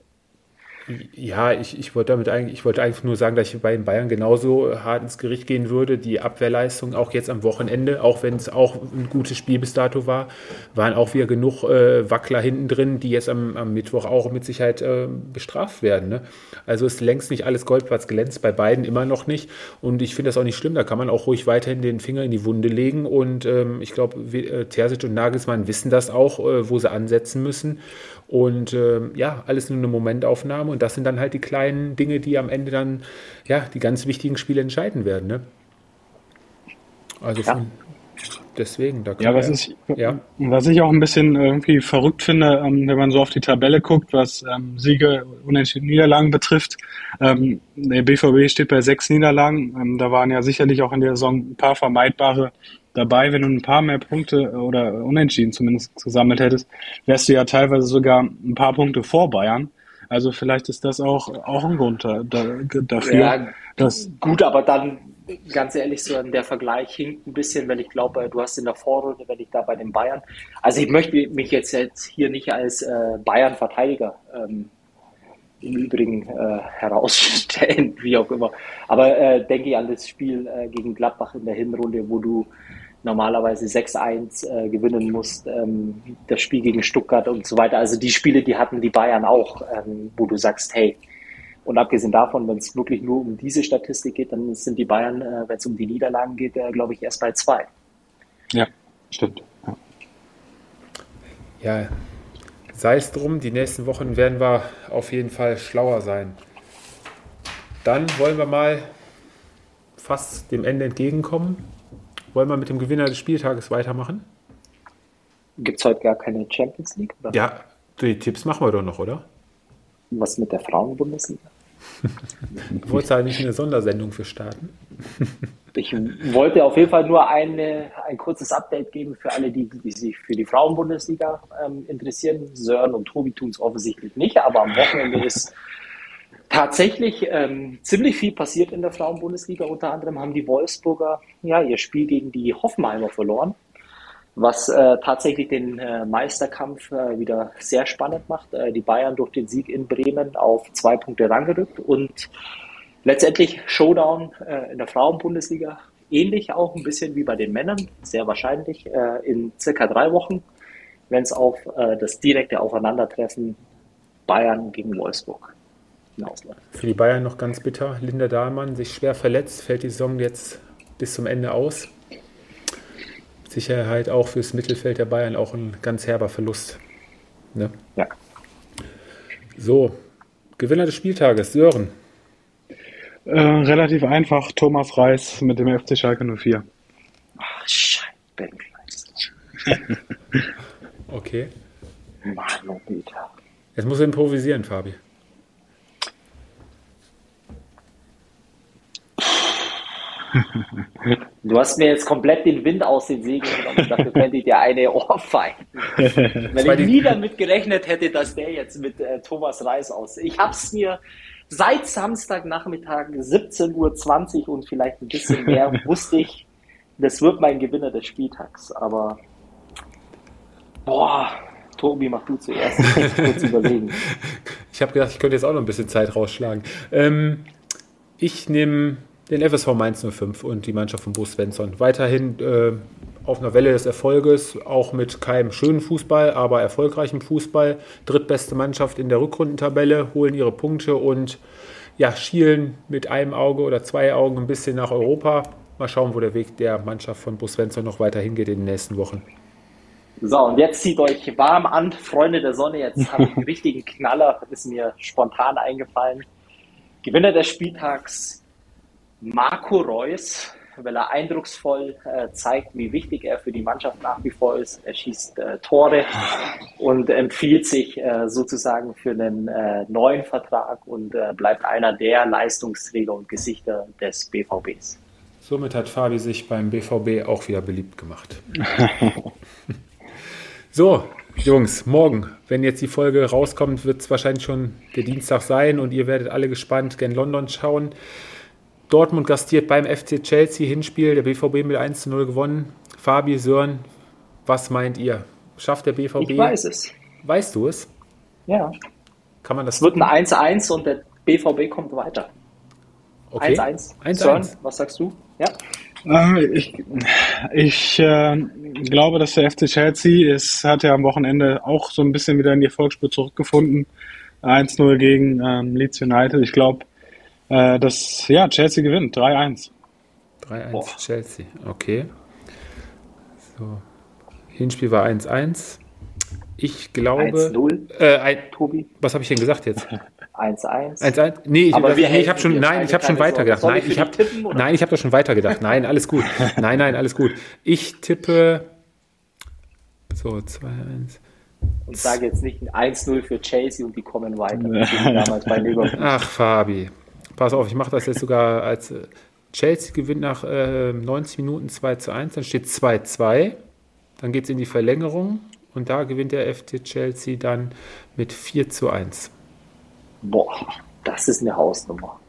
Ja, ich, ich wollte damit eigentlich, ich wollte einfach nur sagen, dass ich bei den Bayern genauso hart ins Gericht gehen würde. Die Abwehrleistung, auch jetzt am Wochenende, auch wenn es auch ein gutes Spiel bis dato war, waren auch wieder genug äh, Wackler hinten drin, die jetzt am, am Mittwoch auch mit Sicherheit äh, bestraft werden. Ne? Also ist längst nicht alles Goldplatz glänzt, bei beiden immer noch nicht. Und ich finde das auch nicht schlimm. Da kann man auch ruhig weiterhin den Finger in die Wunde legen. Und ähm, ich glaube, äh, Terzic und Nagelsmann wissen das auch, äh, wo sie ansetzen müssen. Und äh, ja, alles nur eine Momentaufnahme. Und das sind dann halt die kleinen Dinge, die am Ende dann ja die ganz wichtigen Spiele entscheiden werden. Ne? Also ja. von, deswegen, da ja, was, ich, ja. was ich auch ein bisschen irgendwie verrückt finde, ähm, wenn man so auf die Tabelle guckt, was ähm, Siege, Unentschieden, Niederlagen betrifft. Ähm, der BVB steht bei sechs Niederlagen. Ähm, da waren ja sicherlich auch in der Saison ein paar vermeidbare dabei, wenn du ein paar mehr Punkte oder Unentschieden zumindest gesammelt hättest, wärst du ja teilweise sogar ein paar Punkte vor Bayern. Also vielleicht ist das auch, auch ein Grund da, dafür. Ja, dass gut, aber dann ganz ehrlich, so der Vergleich hinkt ein bisschen, weil ich glaube, du hast in der Vorrunde, wenn ich da bei den Bayern, also ich möchte mich jetzt, jetzt hier nicht als äh, Bayern-Verteidiger ähm, im Übrigen äh, herausstellen, wie auch immer. Aber äh, denke ich an das Spiel äh, gegen Gladbach in der Hinrunde, wo du normalerweise 6-1 äh, gewinnen musst, ähm, das Spiel gegen Stuttgart und so weiter. Also die Spiele, die hatten die Bayern auch, ähm, wo du sagst, hey, und abgesehen davon, wenn es wirklich nur um diese Statistik geht, dann sind die Bayern, äh, wenn es um die Niederlagen geht, äh, glaube ich, erst bei zwei. Ja, stimmt. Ja. ja, sei es drum, die nächsten Wochen werden wir auf jeden Fall schlauer sein. Dann wollen wir mal fast dem Ende entgegenkommen. Wollen wir mit dem Gewinner des Spieltages weitermachen? Gibt es heute gar keine Champions League? Oder? Ja, die Tipps machen wir doch noch, oder? Was mit der Frauenbundesliga? du wolltest da nicht eine Sondersendung für starten? ich wollte auf jeden Fall nur eine, ein kurzes Update geben für alle, die, die sich für die Frauenbundesliga ähm, interessieren. Sören und Tobi tun es offensichtlich nicht, aber am Wochenende ist tatsächlich ähm, ziemlich viel passiert in der Frauenbundesliga. Unter anderem haben die Wolfsburger ja, ihr Spiel gegen die Hoffenheimer verloren, was äh, tatsächlich den äh, Meisterkampf äh, wieder sehr spannend macht. Äh, die Bayern durch den Sieg in Bremen auf zwei Punkte rangerückt und letztendlich Showdown äh, in der Frauenbundesliga. Ähnlich auch ein bisschen wie bei den Männern, sehr wahrscheinlich äh, in circa drei Wochen, wenn es auf das direkte Aufeinandertreffen Bayern gegen Wolfsburg hinausläuft. Für die Bayern noch ganz bitter. Linda Dahlmann sich schwer verletzt, fällt die Saison jetzt bis zum Ende aus. Sicherheit auch fürs Mittelfeld der Bayern auch ein ganz herber Verlust. Ne? Ja. So, Gewinner des Spieltages, Sören. Äh, relativ einfach, Thomas Reis mit dem FC Schalke 04. Ach, Scheiße, Ben Okay. Manometer. Jetzt muss er improvisieren, Fabi. Du hast mir jetzt komplett den Wind aus den Segeln genommen. Dafür könnte ich dir eine Ohrfeigen. Weil ich nie damit gerechnet hätte, dass der jetzt mit äh, Thomas Reis aussieht. Ich hab's mir seit Samstagnachmittag 17.20 Uhr und vielleicht ein bisschen mehr wusste ich, das wird mein Gewinner des Spieltags. Aber boah, Tobi, mach du zuerst. Ich muss kurz überlegen. Ich habe gedacht, ich könnte jetzt auch noch ein bisschen Zeit rausschlagen. Ähm, ich nehme den FSV Mainz 05 und die Mannschaft von Bo Svensson. Weiterhin äh, auf einer Welle des Erfolges, auch mit keinem schönen Fußball, aber erfolgreichem Fußball. Drittbeste Mannschaft in der Rückrundentabelle, holen ihre Punkte und ja, schielen mit einem Auge oder zwei Augen ein bisschen nach Europa. Mal schauen, wo der Weg der Mannschaft von Bo Svensson noch weiter hingeht in den nächsten Wochen. So, und jetzt zieht euch warm an, Freunde der Sonne. Jetzt habe ich einen richtigen Knaller, ist mir spontan eingefallen. Gewinner des Spieltags Marco Reus, weil er eindrucksvoll äh, zeigt, wie wichtig er für die Mannschaft nach wie vor ist. Er schießt äh, Tore und empfiehlt sich äh, sozusagen für einen äh, neuen Vertrag und äh, bleibt einer der Leistungsträger und Gesichter des BVBs. Somit hat Fabi sich beim BVB auch wieder beliebt gemacht. so, Jungs, morgen, wenn jetzt die Folge rauskommt, wird es wahrscheinlich schon der Dienstag sein und ihr werdet alle gespannt gen London schauen. Dortmund gastiert beim FC Chelsea Hinspiel, der BVB mit 1 zu 0 gewonnen. Fabi, Sören, was meint ihr? Schafft der BVB? Ich weiß es. Weißt du es? Ja. Kann man das? Es wird ein 1-1 und der BVB kommt weiter. 1-1. Okay. 1-1. 1-1. Sören, was sagst du? Ja. Äh, Ich, ich äh, glaube, dass der FC Chelsea, es hat ja am Wochenende auch so ein bisschen wieder in die Erfolgsspur zurückgefunden. 1-0 gegen ähm, Leeds United. Ich glaube, äh, dass ja, Chelsea gewinnt. 3-1. 3-1 Boah. Chelsea. Okay. So. Hinspiel war 1-1. Ich glaube. 1-0, Äh, ein, Tobi. was habe ich denn gesagt jetzt? 1-1. 1-1? Nee, ich, nee, ich habe schon, nein, ich habe schon weitergedacht. Nein, ich habe, nein, ich habe doch schon weitergedacht. Nein, alles gut. Nein, nein, alles gut. Ich tippe. So, 2-1. Und sage jetzt nicht ein 1-0 für Chelsea und die kommen weiter. Damals bei Leverkusen. Ach, Fabi. Pass auf, ich mache das jetzt sogar als äh, Chelsea gewinnt nach äh, 90 Minuten 2 zu 1, dann steht 2-2. Dann geht es in die Verlängerung und da gewinnt der FC Chelsea dann mit 4 zu 1. Boah, das ist eine Hausnummer.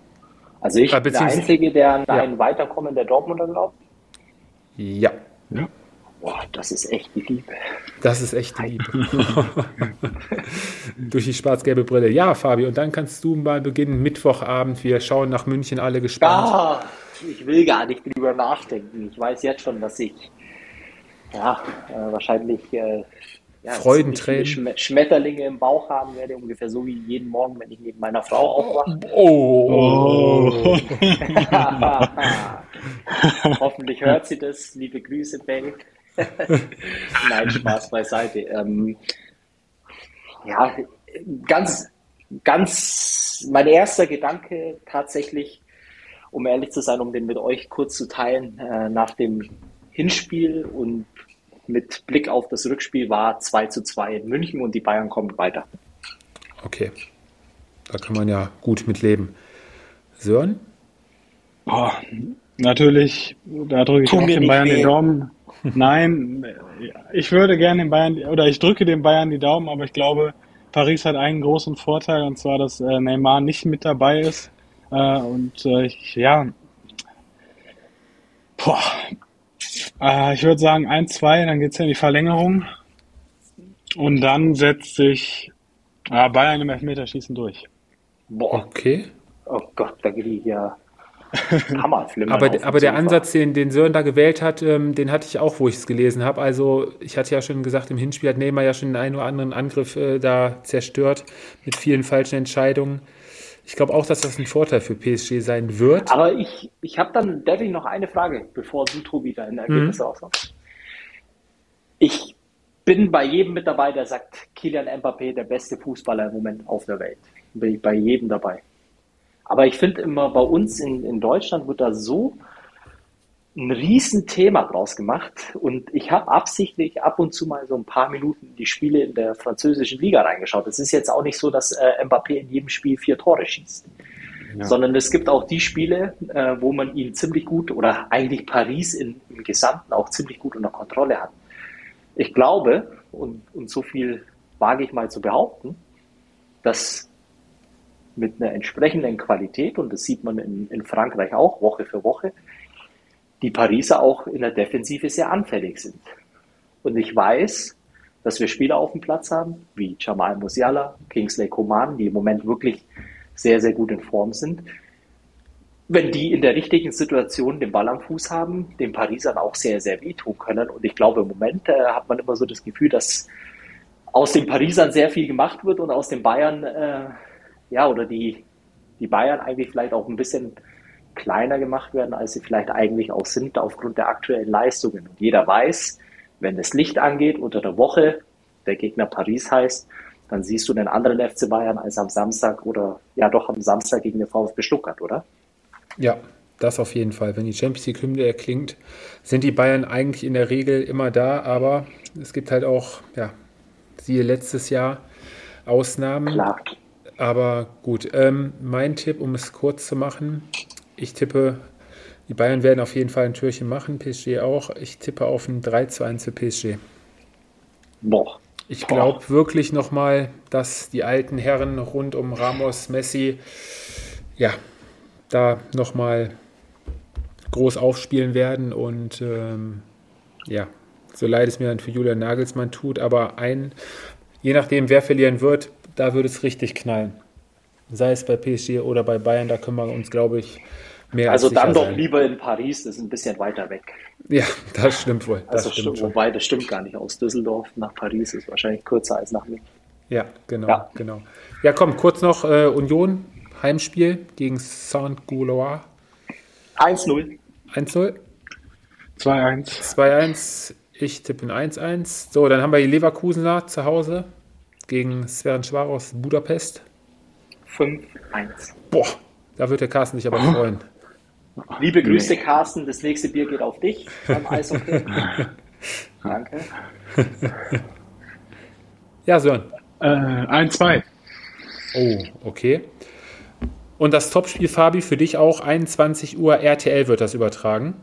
Also ich Ah, bin der Einzige, der an Ja. ein Weiterkommen der Dortmunder glaubt. Ja, Boah, das ist echt die Liebe. das ist echt die Liebe. Durch die schwarz-gelbe Brille. Ja, Fabi, und dann kannst du mal beginnen, Mittwochabend. Wir schauen nach München alle gespannt. Ah, ich will gar nicht drüber nachdenken. Ich weiß jetzt schon, dass ich ja, äh, wahrscheinlich äh, ja, Freudentränen. Schm Schmetterlinge im Bauch haben werde, ungefähr so wie jeden Morgen, wenn ich neben meiner Frau aufwache. Oh. Hoffentlich hört sie das. Liebe Grüße, Bell. Nein, Spaß beiseite. Ähm, ja, ganz, ganz, mein erster Gedanke tatsächlich, um ehrlich zu sein, um den mit euch kurz zu teilen, äh, nach dem Hinspiel und mit Blick auf das Rückspiel war 2 zu 2 in München und die Bayern kommen weiter. Okay. Da kann man ja gut mit leben. Sören? Boah, natürlich, da drücke ich auch den Bayern weh. den Daumen. Nein, ich würde gerne den Bayern, oder ich drücke den Bayern die Daumen, aber ich glaube, Paris hat einen großen Vorteil, und zwar, dass äh, Neymar nicht mit dabei ist. Äh, und äh, ich, ja, boah, ich würde sagen 1-2, dann geht's ja in die Verlängerung. Und dann setzt sich Bayern im Elfmeterschießen durch. Boah, Okay. oh Gott, da kriege ich ja Hammerflimmern. Aber, aber der. Ansatz, den, den Sören da gewählt hat, ähm, den hatte ich auch, wo ich es gelesen habe. Also ich hatte ja schon gesagt, im Hinspiel hat Neymar ja schon den einen oder anderen Angriff äh, da zerstört mit vielen falschen Entscheidungen. Ich glaube auch, dass das ein Vorteil für PSG sein wird. Aber ich, ich habe dann, Devin, noch eine Frage, bevor du, Tobi, deine Ergebnisse Mhm. aussagst. Ich bin bei jedem mit dabei, der sagt, Kylian Mbappé, der beste Fußballer im Moment auf der Welt. Bin ich bei jedem dabei. Aber ich finde immer, bei uns in, in Deutschland wird da so ein Riesenthema draus gemacht. Und ich habe absichtlich ab und zu mal so ein paar Minuten die Spiele in der französischen Liga reingeschaut. Es ist jetzt auch nicht so, dass äh, Mbappé in jedem Spiel vier Tore schießt. Ja. Sondern es gibt auch die Spiele, äh, wo man ihn ziemlich gut oder eigentlich Paris in, im Gesamten auch ziemlich gut unter Kontrolle hat. Ich glaube, und, und so viel wage ich mal zu behaupten, dass mit einer entsprechenden Qualität, und das sieht man in, in Frankreich auch Woche für Woche, die Pariser auch in der Defensive sehr anfällig sind. Und ich weiß, dass wir Spieler auf dem Platz haben, wie Jamal Musiala, Kingsley Coman, die im Moment wirklich sehr, sehr gut in Form sind. Wenn die in der richtigen Situation den Ball am Fuß haben, den Parisern auch sehr, sehr wehtun können. Und ich glaube, im Moment äh, hat man immer so das Gefühl, dass aus den Parisern sehr viel gemacht wird und aus den Bayern, äh, ja, oder die, die Bayern eigentlich vielleicht auch ein bisschen kleiner gemacht werden, als sie vielleicht eigentlich auch sind aufgrund der aktuellen Leistungen. Und jeder weiß, wenn das Licht angeht unter der Woche, der Gegner Paris heißt, dann siehst du den anderen FC Bayern als am Samstag oder ja doch am Samstag gegen den VfB Stuttgart, oder? Ja, das auf jeden Fall. Wenn die Champions League Hymne erklingt, sind die Bayern eigentlich in der Regel immer da, aber es gibt halt auch, ja, siehe letztes Jahr Ausnahmen. Klar. Aber gut, ähm, mein Tipp, um es kurz zu machen, ich tippe, die Bayern werden auf jeden Fall ein Türchen machen, PSG auch. Ich tippe auf ein 3 zu 1 für PSG. Boah. Ich glaube wirklich nochmal, dass die alten Herren rund um Ramos, Messi, ja, da nochmal groß aufspielen werden und ähm, ja, so leid es mir dann für Julian Nagelsmann tut, aber ein, je nachdem, wer verlieren wird, da würde es richtig knallen. Sei es bei PSG oder bei Bayern, da können wir uns, glaube ich, mehr Also dann doch sein. lieber in Paris, das ist ein bisschen weiter weg. Ja, das stimmt wohl. Das also stimmt wobei, das stimmt gar nicht. Aus Düsseldorf nach Paris ist wahrscheinlich kürzer als nach München. Ja, genau, ja. genau. Ja, komm, kurz noch äh, Union, Heimspiel gegen Saint-Goulois. 1-0. 1-0. 2-1. 2-1. Ich tippe ein 1-1. So, dann haben wir die Leverkusener zu Hause gegen Sven Schwaros Budapest. 5-1. Boah, da wird der Carsten sich aber freuen. Liebe Grüße, nee. Carsten. Das nächste Bier geht auf dich beim Eishockey. Danke. Ja, Sören. Äh, 1-2. Oh, okay. Und das Topspiel, Fabi, für dich auch 21 Uhr RTL wird das übertragen.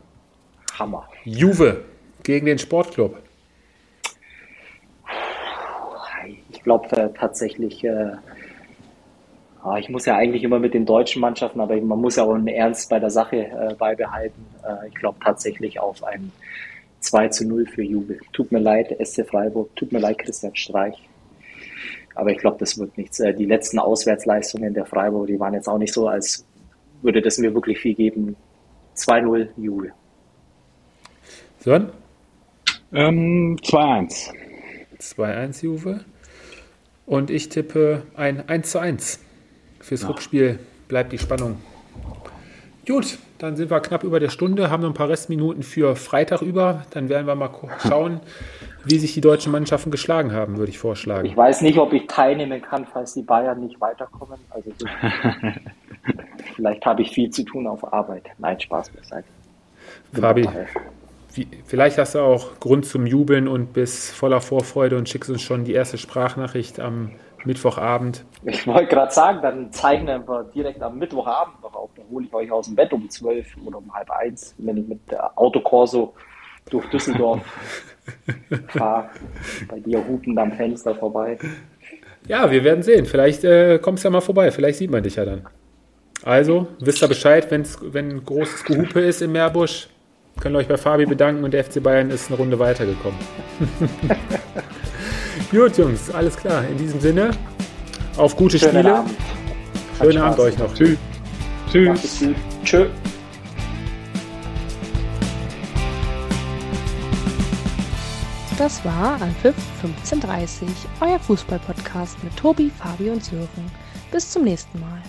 Hammer. Juve gegen den Sportclub. Ich glaube äh, tatsächlich, äh, Ah, ich muss ja eigentlich immer mit den deutschen Mannschaften, aber man muss ja auch einen Ernst bei der Sache äh, beibehalten. Äh, ich glaube tatsächlich auf ein 2 zu 0 für Juve. Tut mir leid, SC Freiburg, tut mir leid, Christian Streich. Aber ich glaube, das wird nichts. Äh, die letzten Auswärtsleistungen der Freiburg, die waren jetzt auch nicht so, als würde das mir wirklich viel geben. 2-0 Juve. Sören? Ähm, 2-1. 2-1 Juve. Und ich tippe ein 1 zu 1. Fürs ja. Rückspiel bleibt die Spannung. Gut, dann sind wir knapp über der Stunde, haben noch ein paar Restminuten für Freitag über. Dann werden wir mal schauen, wie sich die deutschen Mannschaften geschlagen haben, würde ich vorschlagen. Ich weiß nicht, ob ich teilnehmen kann, falls die Bayern nicht weiterkommen. Also vielleicht habe ich viel zu tun auf Arbeit. Nein, Spaß beiseite. Fabi, vielleicht hast du auch Grund zum Jubeln und bist voller Vorfreude und schickst uns schon die erste Sprachnachricht am Mittwochabend. Ich wollte gerade sagen, dann zeichnen wir direkt am Mittwochabend noch auf. Dann hole ich euch aus dem Bett um zwölf oder um halb eins, wenn ich mit der Autokorso durch Düsseldorf fahre. Bei dir hupen am Fenster vorbei. Ja, wir werden sehen. Vielleicht äh, kommst du ja mal vorbei. Vielleicht sieht man dich ja dann. Also, wisst ihr Bescheid, wenn's, wenn ein großes Gehupe ist im Meerbusch, könnt ihr euch bei Fabi bedanken und der FC Bayern ist eine Runde weitergekommen. Gut, Jungs, alles klar. In diesem Sinne, auf gute Schönen Spiele. Abend. Schönen Abend euch noch. Tschüss. Tschüss. Tschüss. Das war Anpfiff 1530, euer Fußballpodcast mit Tobi, Fabi und Sören. Bis zum nächsten Mal.